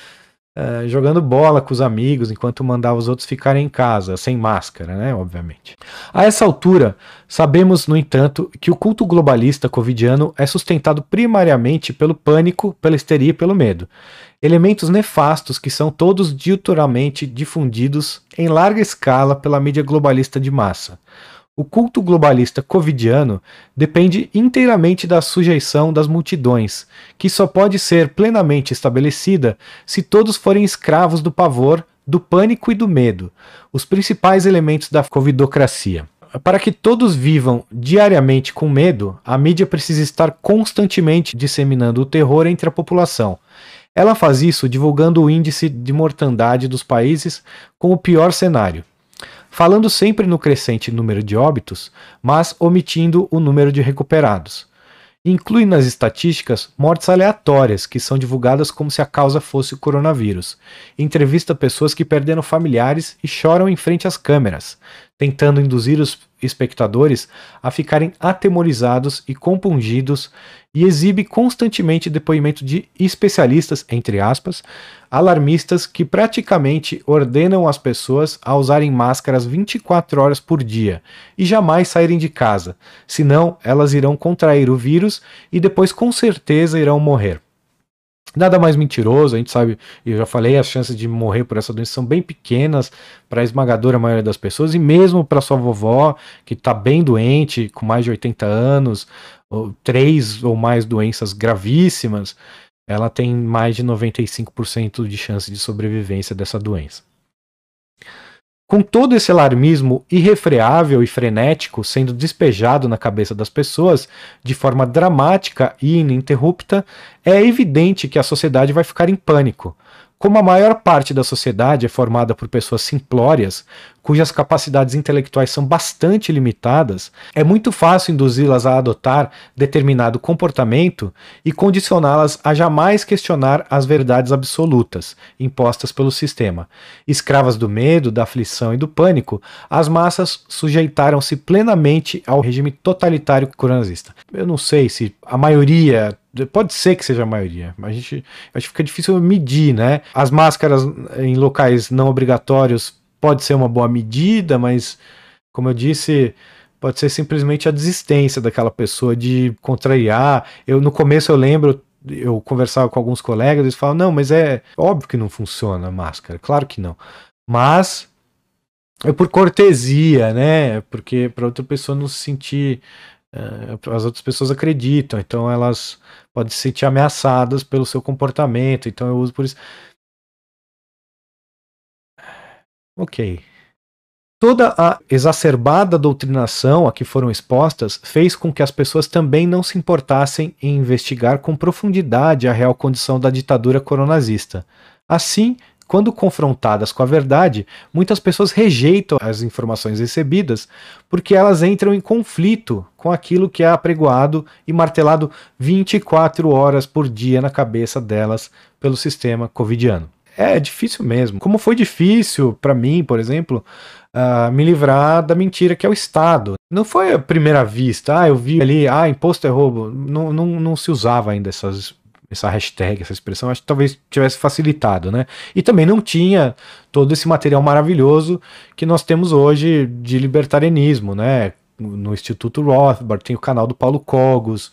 Uh, jogando bola com os amigos enquanto mandava os outros ficarem em casa, sem máscara, né? Obviamente. A essa altura, sabemos, no entanto, que o culto globalista covidiano é sustentado primariamente pelo pânico, pela histeria e pelo medo. Elementos nefastos que são todos diuturamente difundidos em larga escala pela mídia globalista de massa. O culto globalista covidiano depende inteiramente da sujeição das multidões, que só pode ser plenamente estabelecida se todos forem escravos do pavor, do pânico e do medo, os principais elementos da covidocracia. Para que todos vivam diariamente com medo, a mídia precisa estar constantemente disseminando o terror entre a população. Ela faz isso divulgando o índice de mortandade dos países com o pior cenário falando sempre no crescente número de óbitos, mas omitindo o número de recuperados. Inclui nas estatísticas mortes aleatórias, que são divulgadas como se a causa fosse o coronavírus. Entrevista pessoas que perderam familiares e choram em frente às câmeras. Tentando induzir os espectadores a ficarem atemorizados e compungidos e exibe constantemente depoimento de especialistas, entre aspas, alarmistas que praticamente ordenam as pessoas a usarem máscaras 24 horas por dia e jamais saírem de casa, senão elas irão contrair o vírus e depois com certeza irão morrer. Nada mais mentiroso, a gente sabe, eu já falei, as chances de morrer por essa doença são bem pequenas para a esmagadora maioria das pessoas, e mesmo para sua vovó, que está bem doente, com mais de 80 anos, ou três ou mais doenças gravíssimas, ela tem mais de 95% de chance de sobrevivência dessa doença. Com todo esse alarmismo irrefreável e frenético sendo despejado na cabeça das pessoas de forma dramática e ininterrupta, é evidente que a sociedade vai ficar em pânico. Como a maior parte da sociedade é formada por pessoas simplórias, cujas capacidades intelectuais são bastante limitadas, é muito fácil induzi-las a adotar determinado comportamento e condicioná-las a jamais questionar as verdades absolutas impostas pelo sistema. Escravas do medo, da aflição e do pânico, as massas sujeitaram-se plenamente ao regime totalitário coronazista. Eu não sei se a maioria Pode ser que seja a maioria, mas a gente acho que fica difícil medir, né? As máscaras em locais não obrigatórios pode ser uma boa medida, mas, como eu disse, pode ser simplesmente a desistência daquela pessoa de contrariar. Eu no começo eu lembro, eu conversava com alguns colegas, eles falavam: "Não, mas é óbvio que não funciona a máscara, claro que não". Mas é por cortesia, né? Porque para outra pessoa não se sentir as outras pessoas acreditam, então elas podem se sentir ameaçadas pelo seu comportamento, então eu uso por isso. Ok. Toda a exacerbada doutrinação a que foram expostas fez com que as pessoas também não se importassem em investigar com profundidade a real condição da ditadura coronazista. Assim, quando confrontadas com a verdade, muitas pessoas rejeitam as informações recebidas porque elas entram em conflito com aquilo que é apregoado e martelado 24 horas por dia na cabeça delas pelo sistema covidiano. É difícil mesmo. Como foi difícil para mim, por exemplo, uh, me livrar da mentira que é o Estado. Não foi a primeira vista, ah, eu vi ali, ah, imposto é roubo. Não, não, não se usava ainda essas, essa hashtag, essa expressão, acho que talvez tivesse facilitado, né? E também não tinha todo esse material maravilhoso que nós temos hoje de libertarianismo, né? No Instituto Rothbard, tem o canal do Paulo Cogos,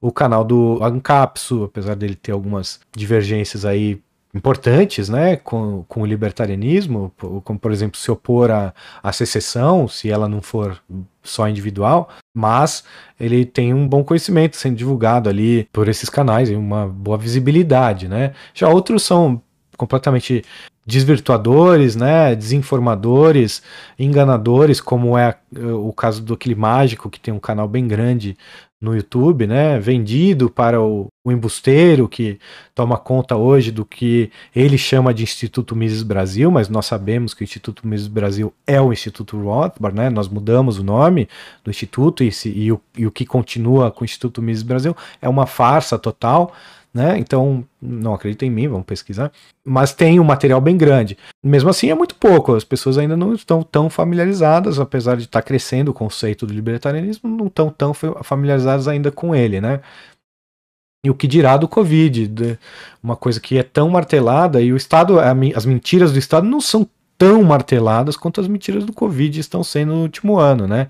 o canal do Ancapsu, apesar dele ter algumas divergências aí importantes né, com, com o libertarianismo, como por exemplo se opor à, à secessão, se ela não for só individual, mas ele tem um bom conhecimento sendo divulgado ali por esses canais e uma boa visibilidade. Né? Já outros são completamente desvirtuadores, né, desinformadores, enganadores, como é o caso do aquele mágico que tem um canal bem grande no YouTube, né, vendido para o, o, embusteiro que toma conta hoje do que ele chama de Instituto Mises Brasil, mas nós sabemos que o Instituto Mises Brasil é o Instituto Rothbard, né, nós mudamos o nome do Instituto e, se, e, o, e o que continua com o Instituto Mises Brasil é uma farsa total, né? Então, não acredita em mim, vamos pesquisar. Mas tem um material bem grande. Mesmo assim, é muito pouco. As pessoas ainda não estão tão familiarizadas, apesar de estar crescendo o conceito do libertarianismo, não estão tão familiarizadas ainda com ele, né? E o que dirá do Covid, uma coisa que é tão martelada, e o Estado, as mentiras do Estado não são tão marteladas quanto as mentiras do Covid estão sendo no último ano, né?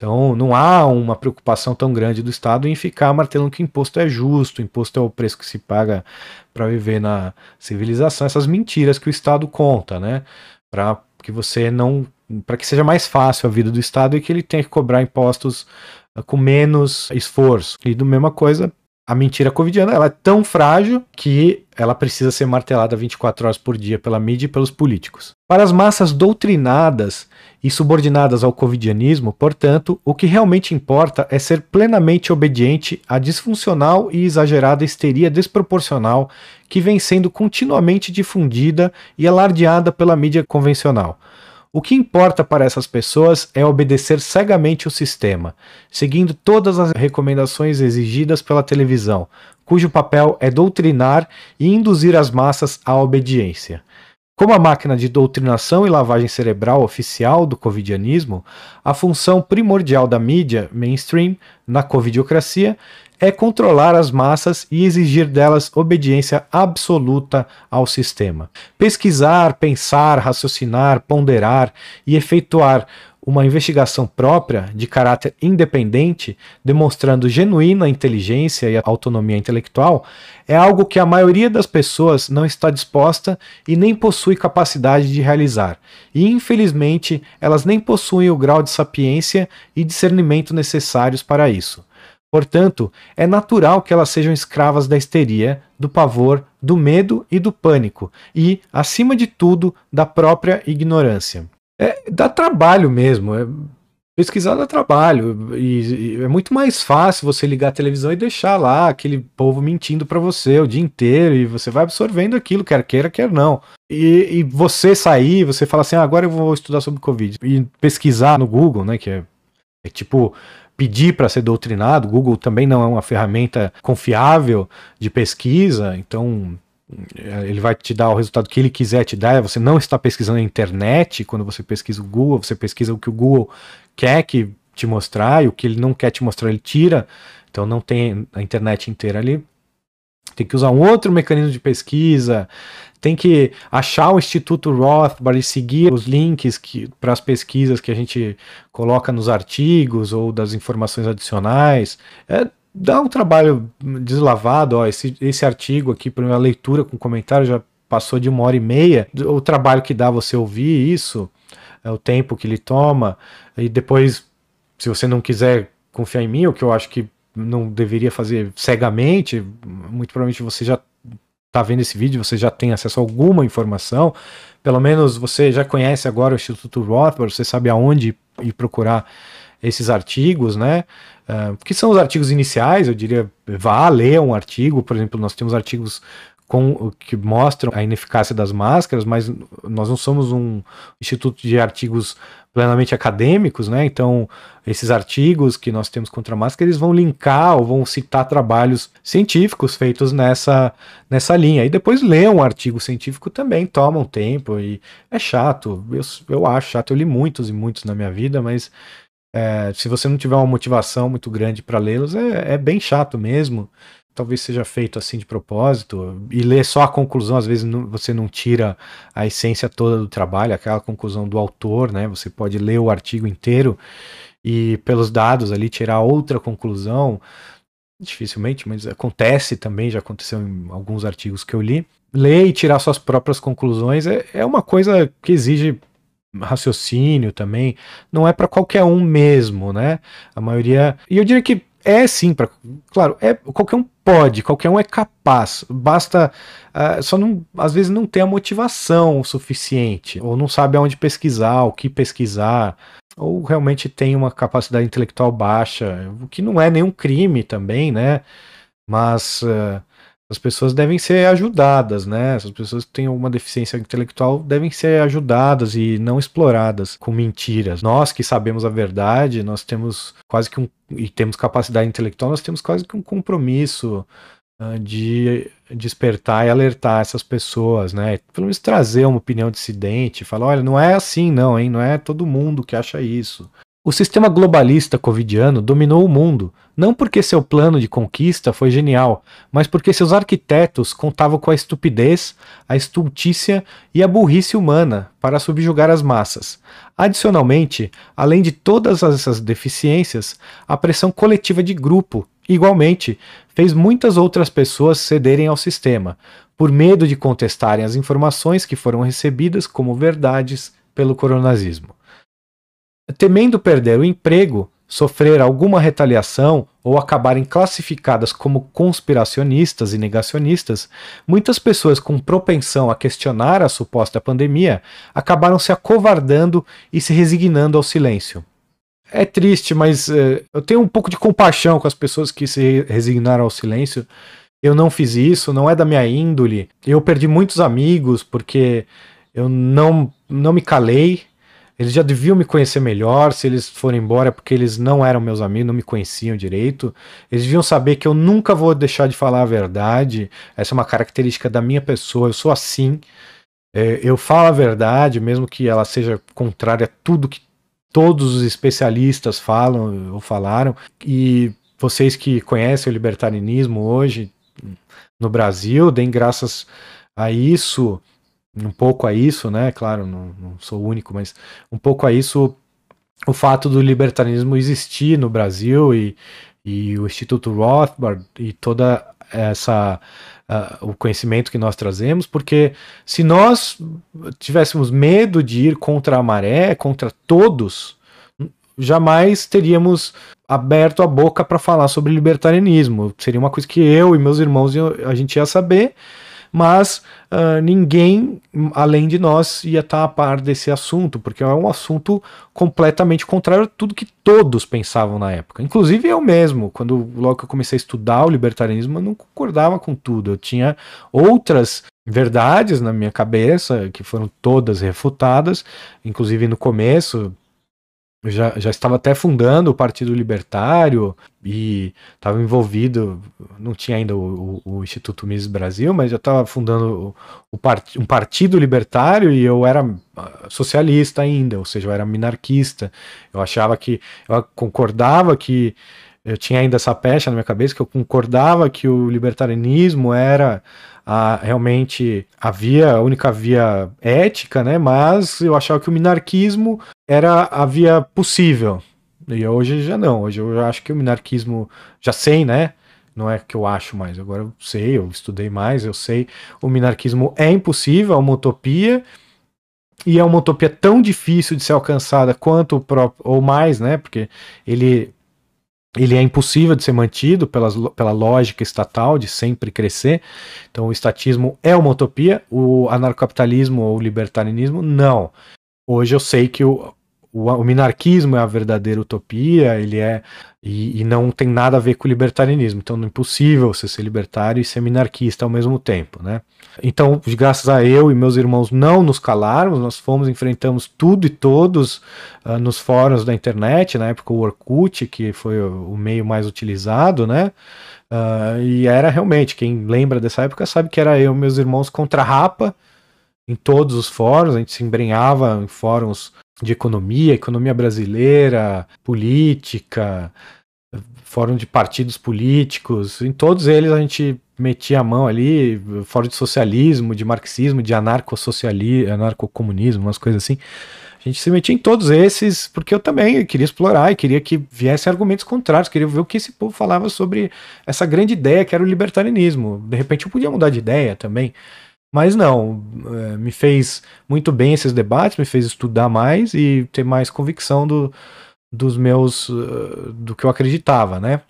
Então, não há uma preocupação tão grande do Estado em ficar martelando que imposto é justo, imposto é o preço que se paga para viver na civilização, essas mentiras que o Estado conta, né? Para que você não. para que seja mais fácil a vida do Estado e que ele tenha que cobrar impostos ah, com menos esforço. E do mesma coisa a mentira covidiana ela é tão frágil que ela precisa ser martelada 24 horas por dia pela mídia e pelos políticos. Para as massas doutrinadas e subordinadas ao covidianismo, portanto, o que realmente importa é ser plenamente obediente à disfuncional e exagerada histeria desproporcional que vem sendo continuamente difundida e alardeada pela mídia convencional. O que importa para essas pessoas é obedecer cegamente o sistema, seguindo todas as recomendações exigidas pela televisão, cujo papel é doutrinar e induzir as massas à obediência. Como a máquina de doutrinação e lavagem cerebral oficial do covidianismo, a função primordial da mídia mainstream na covidiocracia é controlar as massas e exigir delas obediência absoluta ao sistema. Pesquisar, pensar, raciocinar, ponderar e efetuar uma investigação própria, de caráter independente, demonstrando genuína inteligência e autonomia intelectual, é algo que a maioria das pessoas não está disposta e nem possui capacidade de realizar. E, infelizmente, elas nem possuem o grau de sapiência e discernimento necessários para isso. Portanto, é natural que elas sejam escravas da histeria, do pavor, do medo e do pânico, e, acima de tudo, da própria ignorância. É, dá trabalho mesmo. É, pesquisar dá trabalho. E, e, é muito mais fácil você ligar a televisão e deixar lá aquele povo mentindo para você o dia inteiro, e você vai absorvendo aquilo, quer queira, quer não. E, e você sair, você fala assim: ah, agora eu vou estudar sobre Covid. E pesquisar no Google, né? Que é, é tipo pedir para ser doutrinado. Google também não é uma ferramenta confiável de pesquisa, então ele vai te dar o resultado que ele quiser te dar. Você não está pesquisando na internet quando você pesquisa o Google, você pesquisa o que o Google quer que te mostrar e o que ele não quer te mostrar ele tira. Então não tem a internet inteira ali. Tem que usar um outro mecanismo de pesquisa, tem que achar o Instituto Rothbard e seguir os links para as pesquisas que a gente coloca nos artigos ou das informações adicionais. É, dá um trabalho deslavado, ó, esse, esse artigo aqui para minha leitura com comentário já passou de uma hora e meia. O trabalho que dá você ouvir isso, é o tempo que ele toma, e depois, se você não quiser confiar em mim, o que eu acho que não deveria fazer cegamente, muito provavelmente você já está vendo esse vídeo, você já tem acesso a alguma informação, pelo menos você já conhece agora o Instituto Rothbard, você sabe aonde ir procurar esses artigos, né? Uh, que são os artigos iniciais, eu diria, vá ler um artigo, por exemplo, nós temos artigos com, que mostram a ineficácia das máscaras, mas nós não somos um instituto de artigos plenamente acadêmicos, né? Então, esses artigos que nós temos contra a máscara, eles vão linkar ou vão citar trabalhos científicos feitos nessa, nessa linha. E depois ler um artigo científico também toma um tempo e é chato. Eu, eu acho chato. Eu li muitos e muitos na minha vida, mas é, se você não tiver uma motivação muito grande para lê-los, é, é bem chato mesmo talvez seja feito assim de propósito, e ler só a conclusão, às vezes não, você não tira a essência toda do trabalho, aquela conclusão do autor, né? Você pode ler o artigo inteiro e pelos dados ali tirar outra conclusão, dificilmente, mas acontece também, já aconteceu em alguns artigos que eu li. Ler e tirar suas próprias conclusões é, é uma coisa que exige raciocínio também, não é para qualquer um mesmo, né? A maioria, e eu diria que é sim, pra, claro, é, qualquer um pode, qualquer um é capaz, basta, uh, só não, às vezes não tem a motivação suficiente, ou não sabe aonde pesquisar, o que pesquisar, ou realmente tem uma capacidade intelectual baixa, o que não é nenhum crime também, né? Mas uh, as pessoas devem ser ajudadas, né? As pessoas que têm alguma deficiência intelectual devem ser ajudadas e não exploradas com mentiras. Nós que sabemos a verdade, nós temos quase que um e temos capacidade intelectual, nós temos quase que um compromisso uh, de despertar e alertar essas pessoas, né? Pelo menos trazer uma opinião dissidente, falar, olha, não é assim não, hein? Não é todo mundo que acha isso. O sistema globalista covidiano dominou o mundo, não porque seu plano de conquista foi genial, mas porque seus arquitetos contavam com a estupidez, a estultícia e a burrice humana para subjugar as massas. Adicionalmente, além de todas essas deficiências, a pressão coletiva de grupo, igualmente, fez muitas outras pessoas cederem ao sistema, por medo de contestarem as informações que foram recebidas como verdades pelo coronazismo. Temendo perder o emprego, sofrer alguma retaliação ou acabarem classificadas como conspiracionistas e negacionistas, muitas pessoas com propensão a questionar a suposta pandemia acabaram se acovardando e se resignando ao silêncio. É triste, mas uh, eu tenho um pouco de compaixão com as pessoas que se resignaram ao silêncio. Eu não fiz isso, não é da minha índole. Eu perdi muitos amigos porque eu não, não me calei, eles já deviam me conhecer melhor. Se eles forem embora é porque eles não eram meus amigos, não me conheciam direito. Eles deviam saber que eu nunca vou deixar de falar a verdade. Essa é uma característica da minha pessoa. Eu sou assim. é, eu falo a verdade, mesmo que ela seja contrária a tudo que todos os especialistas falam ou falaram, e vocês que conhecem o libertarianismo hoje no Brasil, deem graças a isso, um pouco a isso, né? Claro, não, não sou o único, mas um pouco a isso o fato do libertarianismo existir no Brasil e, e o Instituto Rothbard e toda essa uh, o conhecimento que nós trazemos, porque se nós tivéssemos medo de ir contra a maré, contra todos, jamais teríamos aberto a boca para falar sobre libertarianismo. Seria uma coisa que eu e meus irmãos a gente ia saber mas uh, ninguém além de nós ia estar a par desse assunto, porque é um assunto completamente contrário a tudo que todos pensavam na época. Inclusive eu mesmo, quando logo que eu comecei a estudar o libertarianismo, eu não concordava com tudo. Eu tinha outras verdades na minha cabeça que foram todas refutadas, inclusive no começo já, já estava até fundando o Partido Libertário e estava envolvido, não tinha ainda o, o, o Instituto Mises Brasil, mas já estava fundando o, part, um Partido Libertário e eu era ah, socialista ainda, ou seja, eu era minarquista. Eu achava que, eu concordava que, eu tinha ainda essa pecha na minha cabeça, que eu concordava que o libertarianismo era a, realmente havia a única via ética, né? Mas eu achava que o minarquismo era a via possível. E hoje já não. Hoje eu já acho que o minarquismo já sei, né? Não é que eu acho mais, agora eu sei, eu estudei mais, eu sei. O minarquismo é impossível, é uma utopia. E é uma utopia tão difícil de ser alcançada quanto o próprio, ou mais, né? Porque ele ele é impossível de ser mantido pelas, pela lógica estatal de sempre crescer. Então, o estatismo é uma utopia, o anarcocapitalismo ou libertarianismo, não. Hoje eu sei que o, o, o, minarquismo é a verdadeira utopia, ele é e, e, não tem nada a ver com o libertarianismo. Então é impossível você ser libertário e ser minarquista ao mesmo tempo, né? Então, graças a eu e meus irmãos não nos calarmos, nós fomos enfrentamos tudo e todos uh, nos fóruns da internet, na época o Orkut, que foi o, o meio mais utilizado, né? Uh, e era realmente, quem lembra dessa época sabe que era eu e meus irmãos contra a Rapa em todos os fóruns, a gente se embrenhava em fóruns de economia, economia brasileira, política, fórum de partidos políticos, em todos eles a gente metia a mão ali, fórum de socialismo, de marxismo, de anarcossocialismo, anarcocomunismo, umas coisas assim. A gente se metia em todos esses, porque eu também queria explorar e queria que viessem argumentos contrários, queria ver o que esse povo falava sobre essa grande ideia que era o libertarianismo. De repente eu podia mudar de ideia também. Mas não, é, me fez muito bem esses debates, me fez estudar mais e ter mais convicção do, dos meus. Uh, do que eu acreditava, né?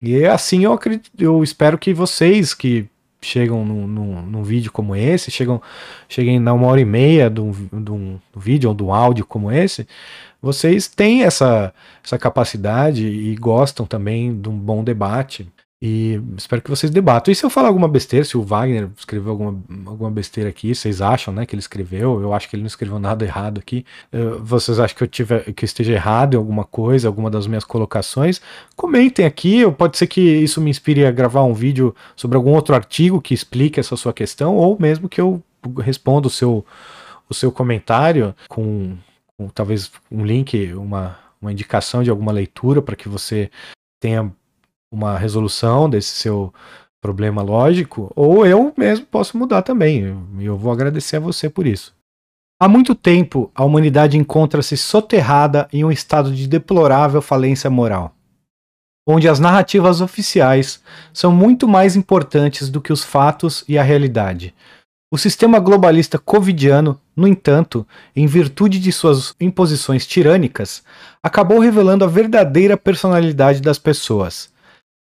E assim eu acredito, eu espero que vocês que chegam num, num, num vídeo como esse, chegam, cheguem na uma hora e meia de um vídeo ou de um áudio como esse, vocês têm essa, essa capacidade e gostam também de um bom debate. E espero que vocês debatam. E se eu falar alguma besteira, se o Wagner escreveu alguma, alguma besteira aqui, vocês acham, né, que ele escreveu? Eu acho que ele não escreveu nada errado aqui. Uh, vocês acham que eu tiver, que esteja errado em alguma coisa, alguma das minhas colocações? Comentem aqui. Pode ser que isso me inspire a gravar um vídeo sobre algum outro artigo que explique essa sua questão, ou mesmo que eu responda o seu, o seu comentário com, com talvez um link, uma, uma indicação de alguma leitura para que você tenha uma resolução desse seu problema lógico, ou eu mesmo posso mudar também. E eu vou agradecer a você por isso. Há muito tempo, a humanidade encontra-se soterrada em um estado de deplorável falência moral, onde as narrativas oficiais são muito mais importantes do que os fatos e a realidade. O sistema globalista covidiano, no entanto, em virtude de suas imposições tirânicas, acabou revelando a verdadeira personalidade das pessoas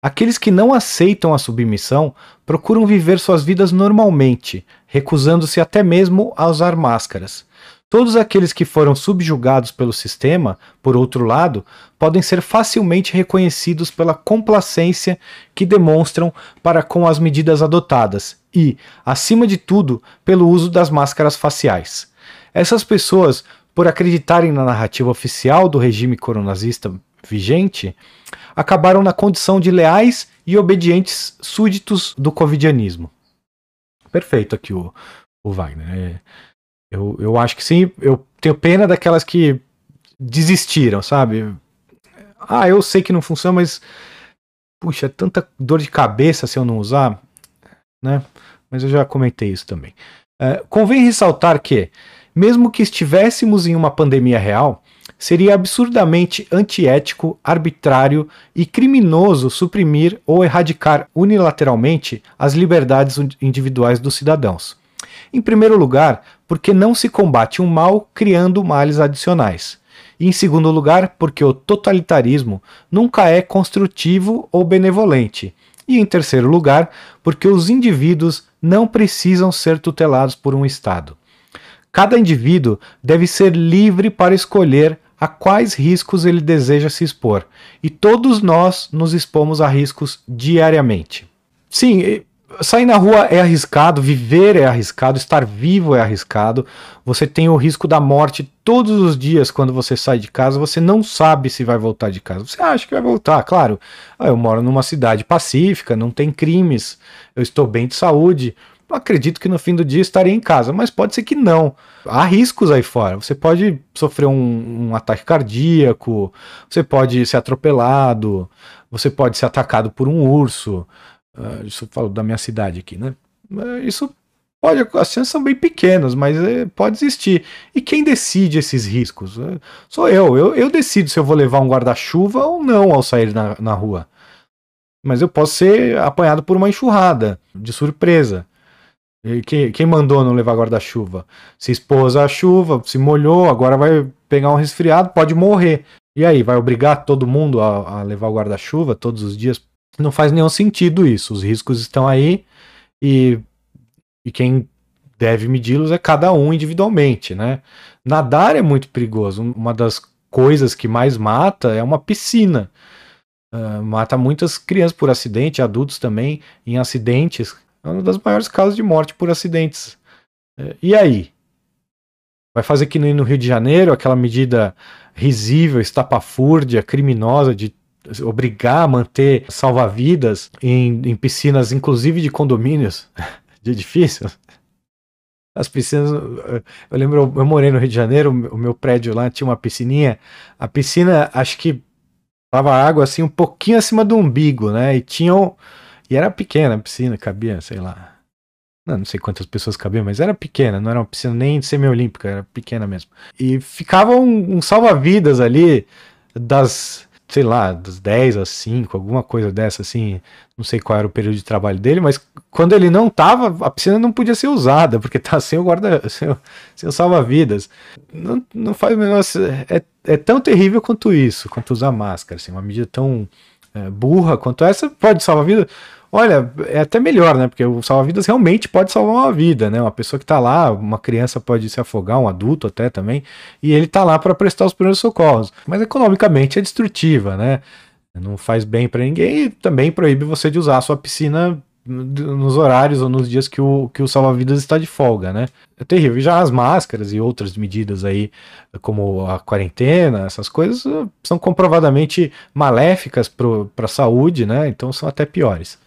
Aqueles que não aceitam a submissão procuram viver suas vidas normalmente, recusando-se até mesmo a usar máscaras. Todos aqueles que foram subjugados pelo sistema, por outro lado, podem ser facilmente reconhecidos pela complacência que demonstram para com as medidas adotadas e, acima de tudo, pelo uso das máscaras faciais. Essas pessoas, por acreditarem na narrativa oficial do regime coronazista vigente, acabaram na condição de leais e obedientes súditos do covidianismo. Perfeito aqui o, o Wagner. É, Eu, eu acho que sim. Eu tenho pena daquelas que desistiram, sabe? Ah, eu sei que não funciona, mas. Puxa, é tanta dor de cabeça se eu não usar, né? Mas eu já comentei isso também. Uh, convém ressaltar que, mesmo que estivéssemos em uma pandemia real, seria absurdamente antiético, arbitrário e criminoso suprimir ou erradicar unilateralmente as liberdades individuais dos cidadãos. Em primeiro lugar, porque não se combate um mal criando males adicionais. E em segundo lugar, porque o totalitarismo nunca é construtivo ou benevolente. E em terceiro lugar, porque os indivíduos não precisam ser tutelados por um Estado. Cada indivíduo deve ser livre para escolher a quais riscos ele deseja se expor, e todos nós nos expomos a riscos diariamente. Sim, sair na rua é arriscado, viver é arriscado, estar vivo é arriscado. Você tem o risco da morte todos os dias quando você sai de casa, você não sabe se vai voltar de casa. Você acha que vai voltar, claro. Ah, eu moro numa cidade pacífica, não tem crimes, eu estou bem de saúde acredito que no fim do dia estarei em casa, mas pode ser que não. Há riscos aí fora. Você pode sofrer um, um ataque cardíaco, você pode ser atropelado, você pode ser atacado por um urso. Uh, isso eu falo da minha cidade aqui, né? Uh, isso pode, as chances são bem pequenas, mas uh, pode existir. E quem decide esses riscos? Eh, sou eu. eu. Eu decido se eu vou levar um guarda-chuva ou não ao sair na, na rua. Mas eu posso ser apanhado por uma enxurrada de surpresa. Quem, quem mandou não levar guarda-chuva? Se expôs à chuva, se molhou, agora vai pegar um resfriado, pode morrer. E aí, vai obrigar todo mundo a, a levar o guarda-chuva todos os dias? Não faz nenhum sentido isso. Os riscos estão aí e, e quem deve medi-los é cada um individualmente, né? Nadar é muito perigoso. Uma das coisas que mais mata é uma piscina. Uh, mata muitas crianças por acidente, adultos também em acidentes é uma das maiores causas de morte por acidentes. É, e aí? Vai fazer que nem no Rio de Janeiro, aquela medida risível, estapafúrdia, criminosa de obrigar a manter salva-vidas em, em, piscinas, inclusive de condomínios, de edifícios. As piscinas, eu lembro, eu morei no Rio de Janeiro, o meu prédio lá tinha uma piscininha. A piscina, acho que tava água assim um pouquinho acima do umbigo, né? E tinham e era pequena a piscina, cabia, sei lá. Não, não sei quantas pessoas cabiam, mas era pequena, não era uma piscina nem semi-olímpica, era pequena mesmo. E ficava um, um salva-vidas ali das, sei lá, das 10 às 5, alguma coisa dessa, assim. Não sei qual era o período de trabalho dele, mas quando ele não tava, a piscina não podia ser usada, porque tá sem o guarda, sem o, sem o salva-vidas. Não, não faz o menor. É, é tão terrível quanto isso, quanto usar máscara, assim, uma medida tão é, burra quanto essa, pode salvar a vida. Olha, é até melhor, né? Porque o salva-vidas realmente pode salvar uma vida, né? Uma pessoa que tá lá, uma criança pode se afogar, um adulto até também, e ele tá lá para prestar os primeiros socorros. Mas economicamente é destrutiva, né? Não faz bem para ninguém e também proíbe você de usar a sua piscina nos horários ou nos dias que o, que o salva-vidas está de folga, né? É terrível. E já as máscaras e outras medidas aí, como a quarentena, essas coisas, são comprovadamente maléficas para a saúde, né? Então são até piores.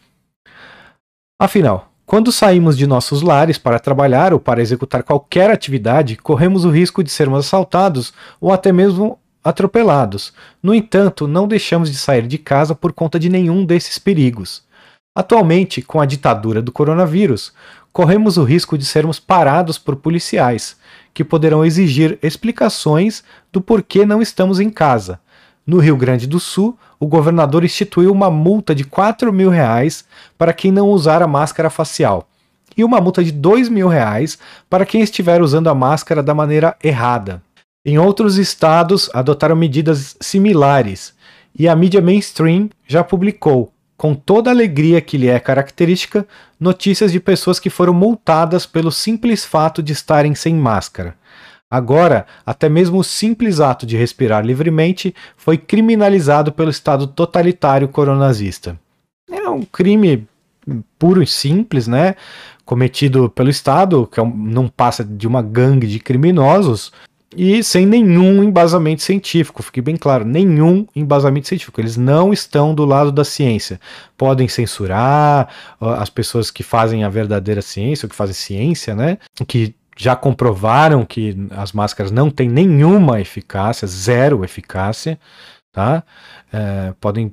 Afinal, quando saímos de nossos lares para trabalhar ou para executar qualquer atividade, corremos o risco de sermos assaltados ou até mesmo atropelados. No entanto, não deixamos de sair de casa por conta de nenhum desses perigos. Atualmente, com a ditadura do coronavírus, corremos o risco de sermos parados por policiais, que poderão exigir explicações do porquê não estamos em casa, no Rio Grande do Sul, o governador instituiu uma multa de 4 mil reais para quem não usar a máscara facial e uma multa de 2 mil reais para quem estiver usando a máscara da maneira errada. Em outros estados, adotaram medidas similares e a mídia mainstream já publicou, com toda a alegria que lhe é característica, notícias de pessoas que foram multadas pelo simples fato de estarem sem máscara. Agora, até mesmo o simples ato de respirar livremente foi criminalizado pelo Estado totalitário coronazista. É um crime puro e simples, né? Cometido pelo Estado, que é não passa de uma gangue de criminosos, e sem nenhum embasamento científico, fique bem claro, nenhum embasamento científico. Eles não estão do lado da ciência. Podem censurar as pessoas que fazem a verdadeira ciência, ou que fazem ciência, né? Que já comprovaram que as máscaras não têm nenhuma eficácia, zero eficácia, tá? É, podem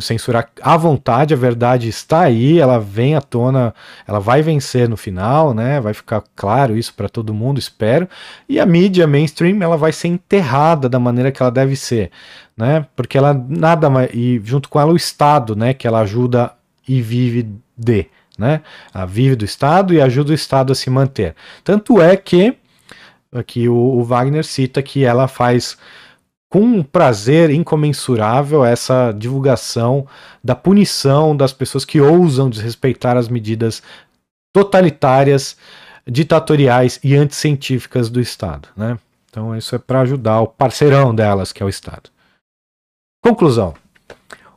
censurar à vontade, a verdade está aí, ela vem à tona, ela vai vencer no final, né? Vai ficar claro isso para todo mundo, espero. E a mídia mainstream, ela vai ser enterrada da maneira que ela deve ser, né? Porque ela nada mais e junto com ela o Estado, né, que ela ajuda e vive de, né? A vive do Estado e ajuda o Estado a se manter. Tanto é que aqui o, o Wagner cita que ela faz com um prazer incomensurável essa divulgação da punição das pessoas que ousam desrespeitar as medidas totalitárias, ditatoriais e anticientíficas do Estado. Né? Então, isso é para ajudar o parceirão delas, que é o Estado. Conclusão.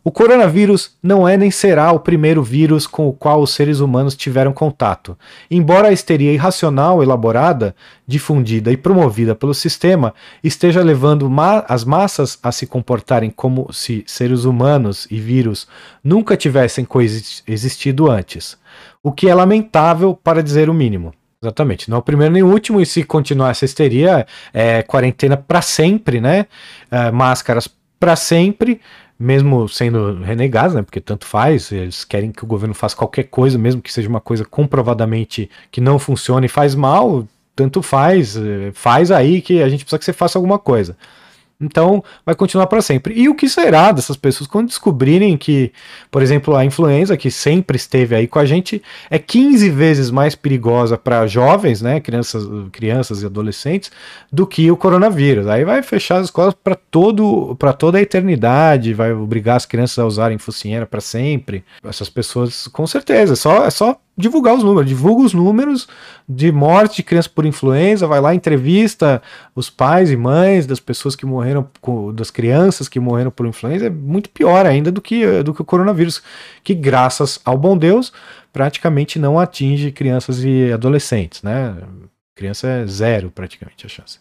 O coronavírus não é nem será o primeiro vírus com o qual os seres humanos tiveram contato. Embora a histeria irracional elaborada, difundida e promovida pelo sistema esteja levando ma as massas a se comportarem como se seres humanos e vírus nunca tivessem coexistido antes. O que é lamentável, para dizer o mínimo. Exatamente, não é o primeiro nem o último, e se continuar essa histeria, é quarentena para sempre, né? É, máscaras para sempre, mesmo sendo renegados, né, porque tanto faz, eles querem que o governo faça qualquer coisa, mesmo que seja uma coisa comprovadamente que não funcione e faz mal, tanto faz, eh, faz aí que a gente precisa que você faça alguma coisa. Então, vai continuar para sempre. E o que será dessas pessoas quando descobrirem que, por exemplo, a influenza, que sempre esteve aí com a gente, é 15 vezes mais perigosa para jovens, né, crianças, crianças e adolescentes, do que o coronavírus. Aí vai fechar as escolas para todo para toda a eternidade, vai obrigar as crianças a usarem focinheira para sempre. Essas pessoas, com certeza, é só, é só divulgar os números, divulga os números de morte de crianças por influenza, vai lá, entrevista os pais e mães das pessoas que morreram, das crianças que morreram por influenza, é muito pior ainda do que, do que o coronavírus, que graças ao bom Deus, praticamente não atinge crianças e adolescentes, né? Criança é zero praticamente a chance.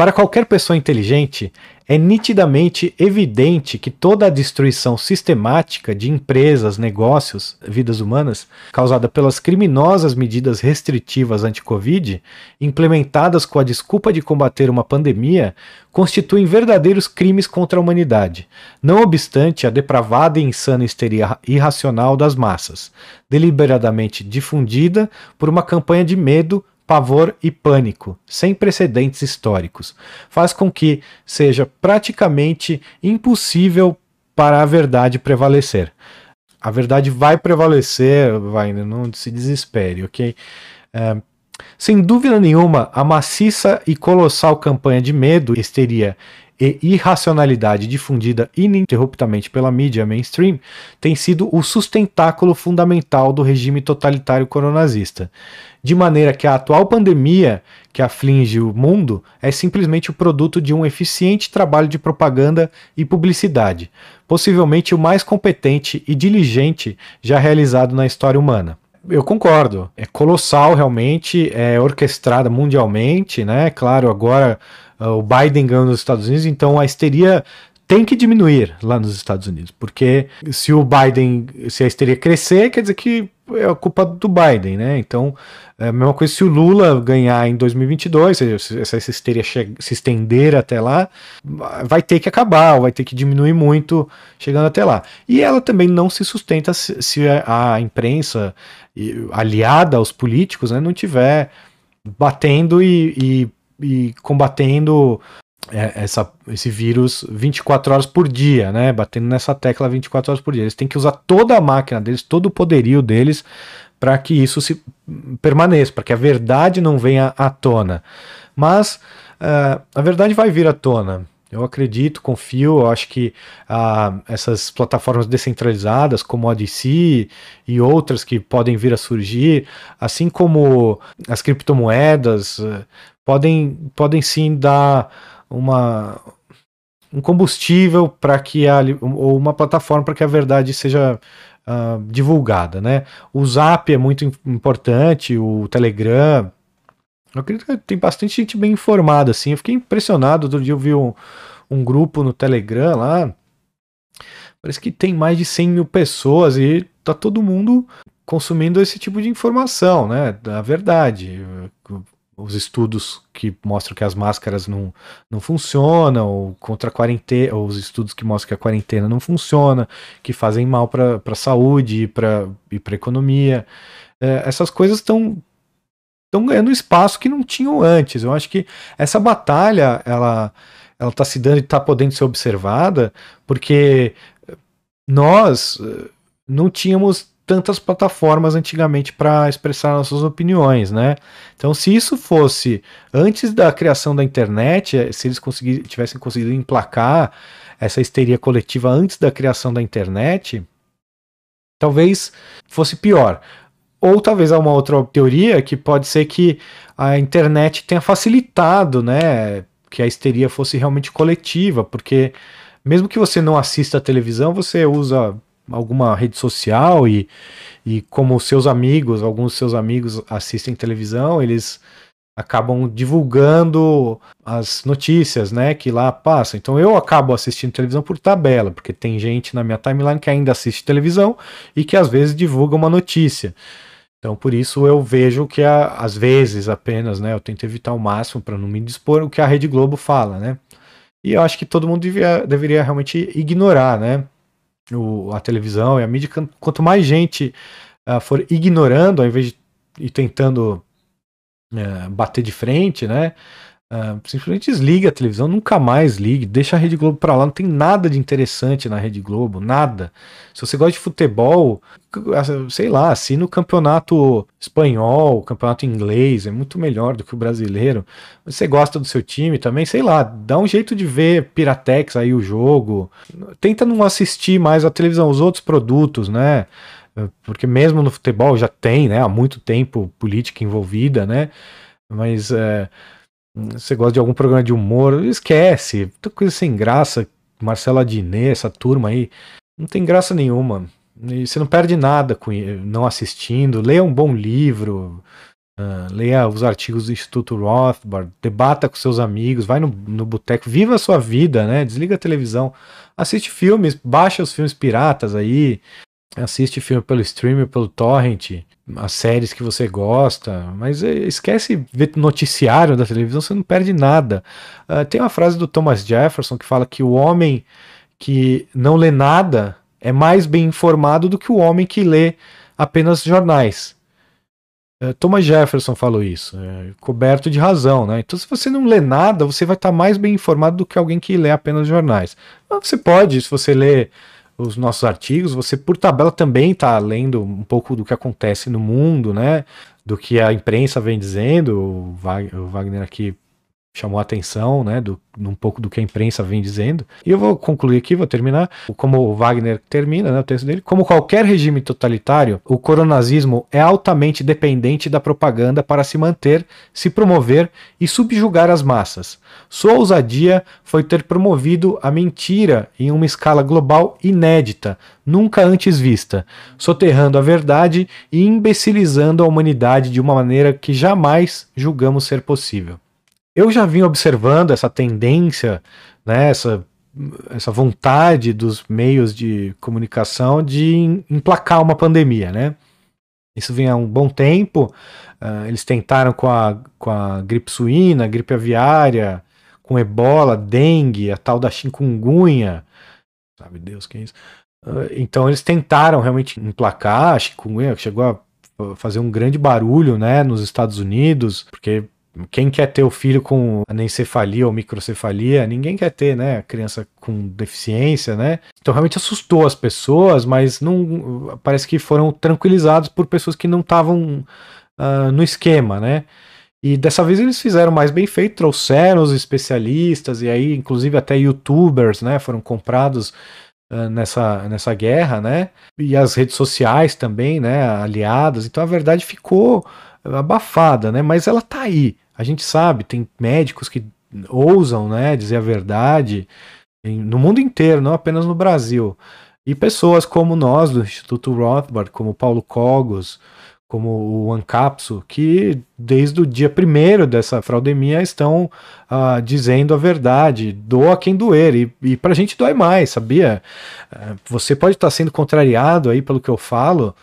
Para qualquer pessoa inteligente, é nitidamente evidente que toda a destruição sistemática de empresas, negócios, vidas humanas, causada pelas criminosas medidas restritivas anti-Covid, implementadas com a desculpa de combater uma pandemia, constituem verdadeiros crimes contra a humanidade, não obstante a depravada e insana histeria irracional das massas, deliberadamente difundida por uma campanha de medo pavor e pânico, sem precedentes históricos, faz com que seja praticamente impossível para a verdade prevalecer. A verdade vai prevalecer, vai, não se desespere, ok? É, sem dúvida nenhuma, a maciça e colossal campanha de medo, histeria e irracionalidade difundida ininterruptamente pela mídia mainstream tem sido o sustentáculo fundamental do regime totalitário coronazista. De maneira que a atual pandemia que aflige o mundo é simplesmente o produto de um eficiente trabalho de propaganda e publicidade, possivelmente o mais competente e diligente já realizado na história humana. Eu concordo, é colossal realmente, é orquestrada mundialmente, né? Claro, agora o Biden ganhou nos Estados Unidos, então a histeria tem que diminuir lá nos Estados Unidos, porque se o Biden, se a histeria crescer, quer dizer que é a culpa do Biden, né? Então, é a mesma coisa se o Lula ganhar em 2022, se essa histeria se estender até lá, vai ter que acabar, vai ter que diminuir muito chegando até lá. E ela também não se sustenta se, se a imprensa aliada aos políticos né, não tiver batendo e, e e combatendo é, essa, esse vírus 24 horas por dia, né? Batendo nessa tecla 24 horas por dia. Eles têm que usar toda a máquina deles, todo o poderio deles para que isso se permaneça, para que a verdade não venha à tona. Mas uh, a verdade vai vir à tona. Eu acredito, confio, eu acho que ah, essas plataformas descentralizadas, como a DC e outras que podem vir a surgir, assim como as criptomoedas, podem, podem sim dar uma, um combustível para que a, ou uma plataforma para que a verdade seja uh, divulgada, né? O Zap é muito importante, o Telegram. Eu acredito que tem bastante gente bem informada, assim. Eu fiquei impressionado. Outro dia eu vi um, um grupo no Telegram lá. Parece que tem mais de 100 mil pessoas e tá todo mundo consumindo esse tipo de informação, né? Da verdade os estudos que mostram que as máscaras não, não funcionam, contra a quarentena, os estudos que mostram que a quarentena não funciona, que fazem mal para a saúde e para a economia. É, essas coisas estão estão ganhando espaço que não tinham antes. Eu acho que essa batalha ela ela está se dando e está podendo ser observada porque nós eh, não tínhamos tantas plataformas antigamente para expressar nossas opiniões, né? Então, se isso fosse antes da criação da internet, eh, se eles tivessem conseguido emplacar essa histeria coletiva antes da criação da internet, talvez fosse pior. Ou talvez há uma outra teoria que pode ser que a internet tenha facilitado, né, que a histeria fosse realmente coletiva, porque mesmo que você não assista a televisão, você usa alguma rede social e, e como seus amigos, alguns seus amigos assistem televisão, eles acabam divulgando as notícias, né, que lá passam. Então eu acabo assistindo televisão por tabela, porque tem gente na minha timeline que ainda assiste televisão e que às vezes divulga uma notícia. Então por isso eu vejo que a, às vezes apenas, né, eu tento evitar o máximo para não me dispor o que a Rede Globo fala, né? E eu acho que todo mundo devia, deveria realmente ignorar, né? O, a televisão e a mídia, quanto mais gente uh, for ignorando, ao invés de ir tentando uh, bater de frente, né? Uh, simplesmente desliga a televisão, nunca mais ligue, deixa a Rede Globo pra lá, não tem nada de interessante na Rede Globo, nada. Se você gosta de futebol, sei lá, assina o campeonato espanhol, o campeonato inglês, é muito melhor do que o brasileiro. Você gosta do seu time também, sei lá, dá um jeito de ver Piratex aí o jogo. Tenta não assistir mais a televisão, os outros produtos, né? Porque mesmo no futebol já tem, né, há muito tempo política envolvida, né? Mas é, você gosta de algum programa de humor, esquece. Muita coisa sem graça. Marcelo Adnet, essa turma aí. Não tem graça nenhuma. E você não perde nada com não assistindo. Leia um bom livro. Uh, leia os artigos do Instituto Rothbard. Debata com seus amigos. Vai no, no boteco. Viva a sua vida, né? Desliga a televisão. Assiste filmes. Baixa os filmes piratas aí. Assiste filme pelo streaming, pelo torrent as séries que você gosta, mas é, esquece ver noticiário da televisão, você não perde nada. Uh, tem uma frase do Thomas Jefferson que fala que o homem que não lê nada é mais bem informado do que o homem que lê apenas jornais. Uh, Thomas Jefferson falou isso, é, coberto de razão, né? Então, se você não lê nada, você vai estar mais bem informado do que alguém que lê apenas jornais. Mas você pode, se você lê os nossos artigos, você por tabela também está lendo um pouco do que acontece no mundo, né? Do que a imprensa vem dizendo. O Wagner aqui chamou a atenção, né, do, um pouco do que a imprensa vem dizendo. E eu vou concluir aqui, vou terminar, como o Wagner termina, né, o texto dele, como qualquer regime totalitário, o coronazismo é altamente dependente da propaganda para se manter, se promover e subjugar as massas. Sua ousadia foi ter promovido a mentira em uma escala global inédita, nunca antes vista, soterrando a verdade e imbecilizando a humanidade de uma maneira que jamais julgamos ser possível eu já vim observando essa tendência, né, essa, essa vontade dos meios de comunicação de emplacar uma pandemia, né? Isso vem há um bom tempo. Uh, eles tentaram com a, com a gripe suína, gripe aviária, com ebola, dengue, a tal da chikungunya. Sabe Deus quem é isso? Uh, então eles tentaram realmente emplacar a chikungunya, que chegou a fazer um grande barulho né, nos Estados Unidos, porque quem quer ter o filho com anencefalia ou microcefalia? Ninguém quer ter, né? Criança com deficiência, né? Então realmente assustou as pessoas, mas não parece que foram tranquilizados por pessoas que não estavam uh, no esquema, né? E dessa vez eles fizeram mais bem feito, trouxeram os especialistas e aí, inclusive até youtubers, né? Foram comprados uh, nessa, nessa guerra, né? E as redes sociais também, né? Aliadas. Então a verdade ficou abafada, né? Mas ela tá aí. A gente sabe, tem médicos que ousam, né, dizer a verdade no mundo inteiro, não apenas no Brasil. E pessoas como nós do Instituto Rothbard, como Paulo Cogos, como o Ancapso, que desde o dia primeiro dessa fraudemia estão uh, dizendo a verdade, doa quem doer, e, e pra gente dói mais, sabia? Uh, você pode estar sendo contrariado aí pelo que eu falo,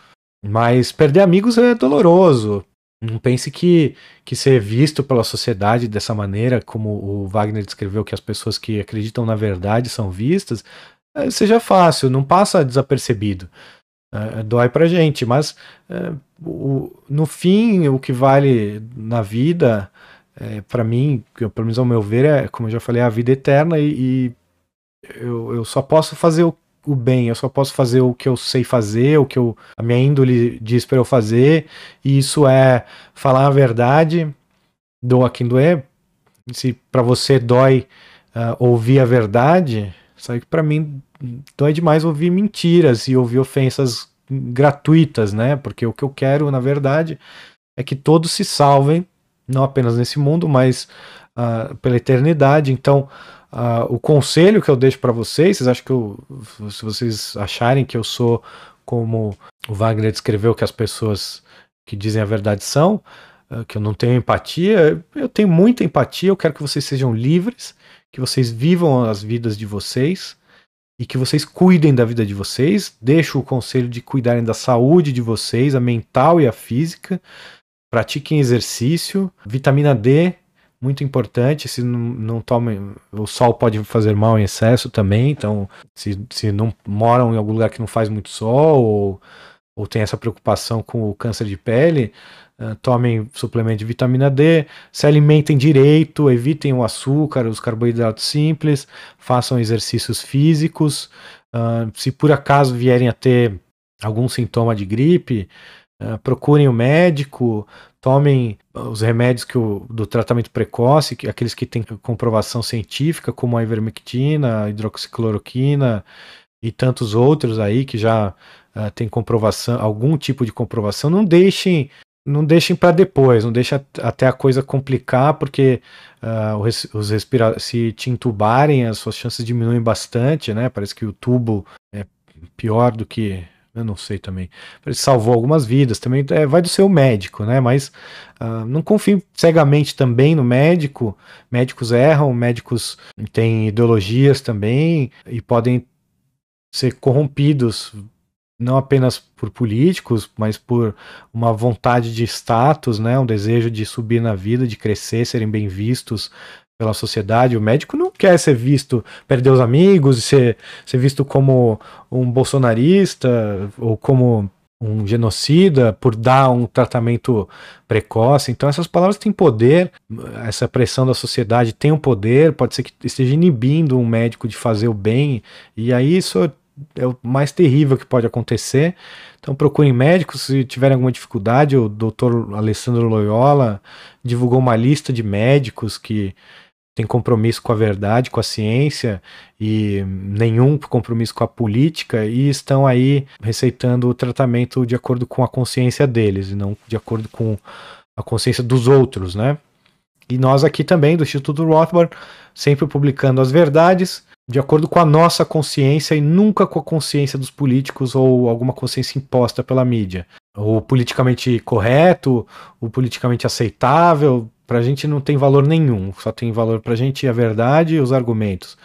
mas perder amigos é doloroso, Não pense que, que ser visto pela sociedade dessa maneira, como o Wagner descreveu, que as pessoas que acreditam na verdade são vistas, é, seja fácil, não passa desapercebido. É, dói pra gente, mas é, o, no fim, o que vale na vida, é, para mim, pelo menos ao meu ver, é, como eu já falei, a vida eterna e, e eu, eu só posso fazer o o bem, eu só posso fazer o que eu sei fazer, o que eu, a minha índole diz para eu fazer, e isso é falar a verdade, doa quem doer. Se para você dói uh, ouvir a verdade, sabe que para mim dói demais ouvir mentiras e ouvir ofensas gratuitas, né? Porque o que eu quero, na verdade, é que todos se salvem, não apenas nesse mundo, mas uh, pela eternidade. Então, Uh, o conselho que eu deixo para vocês, vocês acham que eu, se vocês acharem que eu sou como o Wagner descreveu que as pessoas que dizem a verdade são, uh, que eu não tenho empatia, eu tenho muita empatia, eu quero que vocês sejam livres, que vocês vivam as vidas de vocês e que vocês cuidem da vida de vocês. Deixo o conselho de cuidarem da saúde de vocês, a mental e a física. Pratiquem exercício, vitamina D, muito importante. Se não, não tomem, o sol pode fazer mal em excesso também. Então, se, se não moram em algum lugar que não faz muito sol ou, ou tem essa preocupação com o câncer de pele, uh, tomem suplemento de vitamina D, se alimentem direito, evitem o açúcar, os carboidratos simples, façam exercícios físicos. Uh, se por acaso vierem a ter algum sintoma de gripe, uh, procurem o médico, tomem os remédios que o, do tratamento precoce, que, aqueles que têm comprovação científica, como a ivermectina, a hidroxicloroquina e tantos outros aí que já uh, tem comprovação, algum tipo de comprovação, não deixem não deixem para depois, não deixem até a coisa complicar, porque uh, os se te intubarem, as suas chances diminuem bastante, né? Parece que o tubo é pior do que eu não sei também. Ele salvou algumas vidas, também é, vai do seu médico, né? Mas uh, não confie cegamente também no médico. Médicos erram, médicos têm ideologias também e podem ser corrompidos não apenas por políticos, mas por uma vontade de status, né, um desejo de subir na vida, de crescer, serem bem vistos pela sociedade. O médico não quer ser visto, perder os amigos, ser, ser visto como um bolsonarista ou como um genocida por dar um tratamento precoce. Então essas palavras têm poder, essa pressão da sociedade tem um poder, pode ser que esteja inibindo um médico de fazer o bem, e aí isso é o mais terrível que pode acontecer. Então procurem médicos se tiverem alguma dificuldade. O doutor Alessandro Loyola divulgou uma lista de médicos que tem compromisso com a verdade, com a ciência e nenhum compromisso com a política e estão aí receitando o tratamento de acordo com a consciência deles e não de acordo com a consciência dos outros, né? E nós aqui também do Instituto Rothbard, sempre publicando as verdades de acordo com a nossa consciência e nunca com a consciência dos políticos ou alguma consciência imposta pela mídia. O politicamente correto, o politicamente aceitável, Pra gente não tem valor nenhum, só tem valor pra gente a verdade e os argumentos.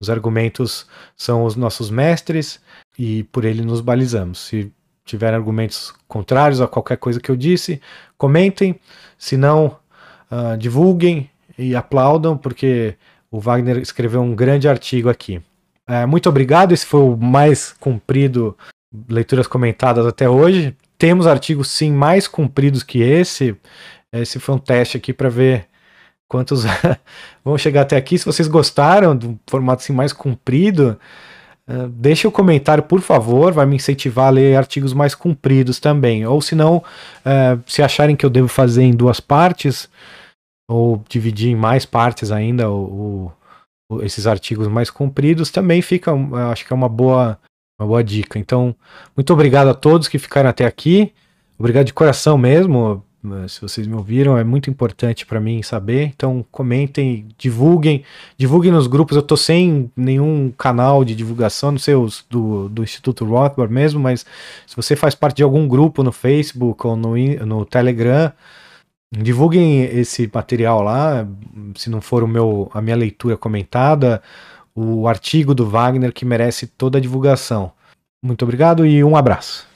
Os argumentos são os nossos mestres e por ele nos balizamos. Se tiverem argumentos contrários a qualquer coisa que eu disse, comentem. Se não, uh, divulguem e aplaudam, porque o Wagner escreveu um grande artigo aqui. Uh, muito obrigado. Esse foi o mais comprido leituras comentadas até hoje. Temos artigos sim mais compridos que esse. Esse foi um teste aqui para ver quantos vão chegar até aqui. Se vocês gostaram do formato assim mais comprido, uh, deixe o um comentário, por favor. Vai me incentivar a ler artigos mais compridos também. Ou se não, uh, se acharem que eu devo fazer em duas partes, ou dividir em mais partes ainda o, o, esses artigos mais compridos, também fica, acho que é uma boa, uma boa dica. Então, muito obrigado a todos que ficaram até aqui. Obrigado de coração mesmo se vocês me ouviram, é muito importante para mim saber. Então comentem, divulguem, divulguem nos grupos. Eu tô sem nenhum canal de divulgação, não sei os do, do Instituto Rothbard mesmo, mas se você faz parte de algum grupo no Facebook ou no, no Telegram, divulguem esse material lá. Se não for o meu, a minha leitura comentada, o artigo do Wagner que merece toda a divulgação. Muito obrigado e um abraço.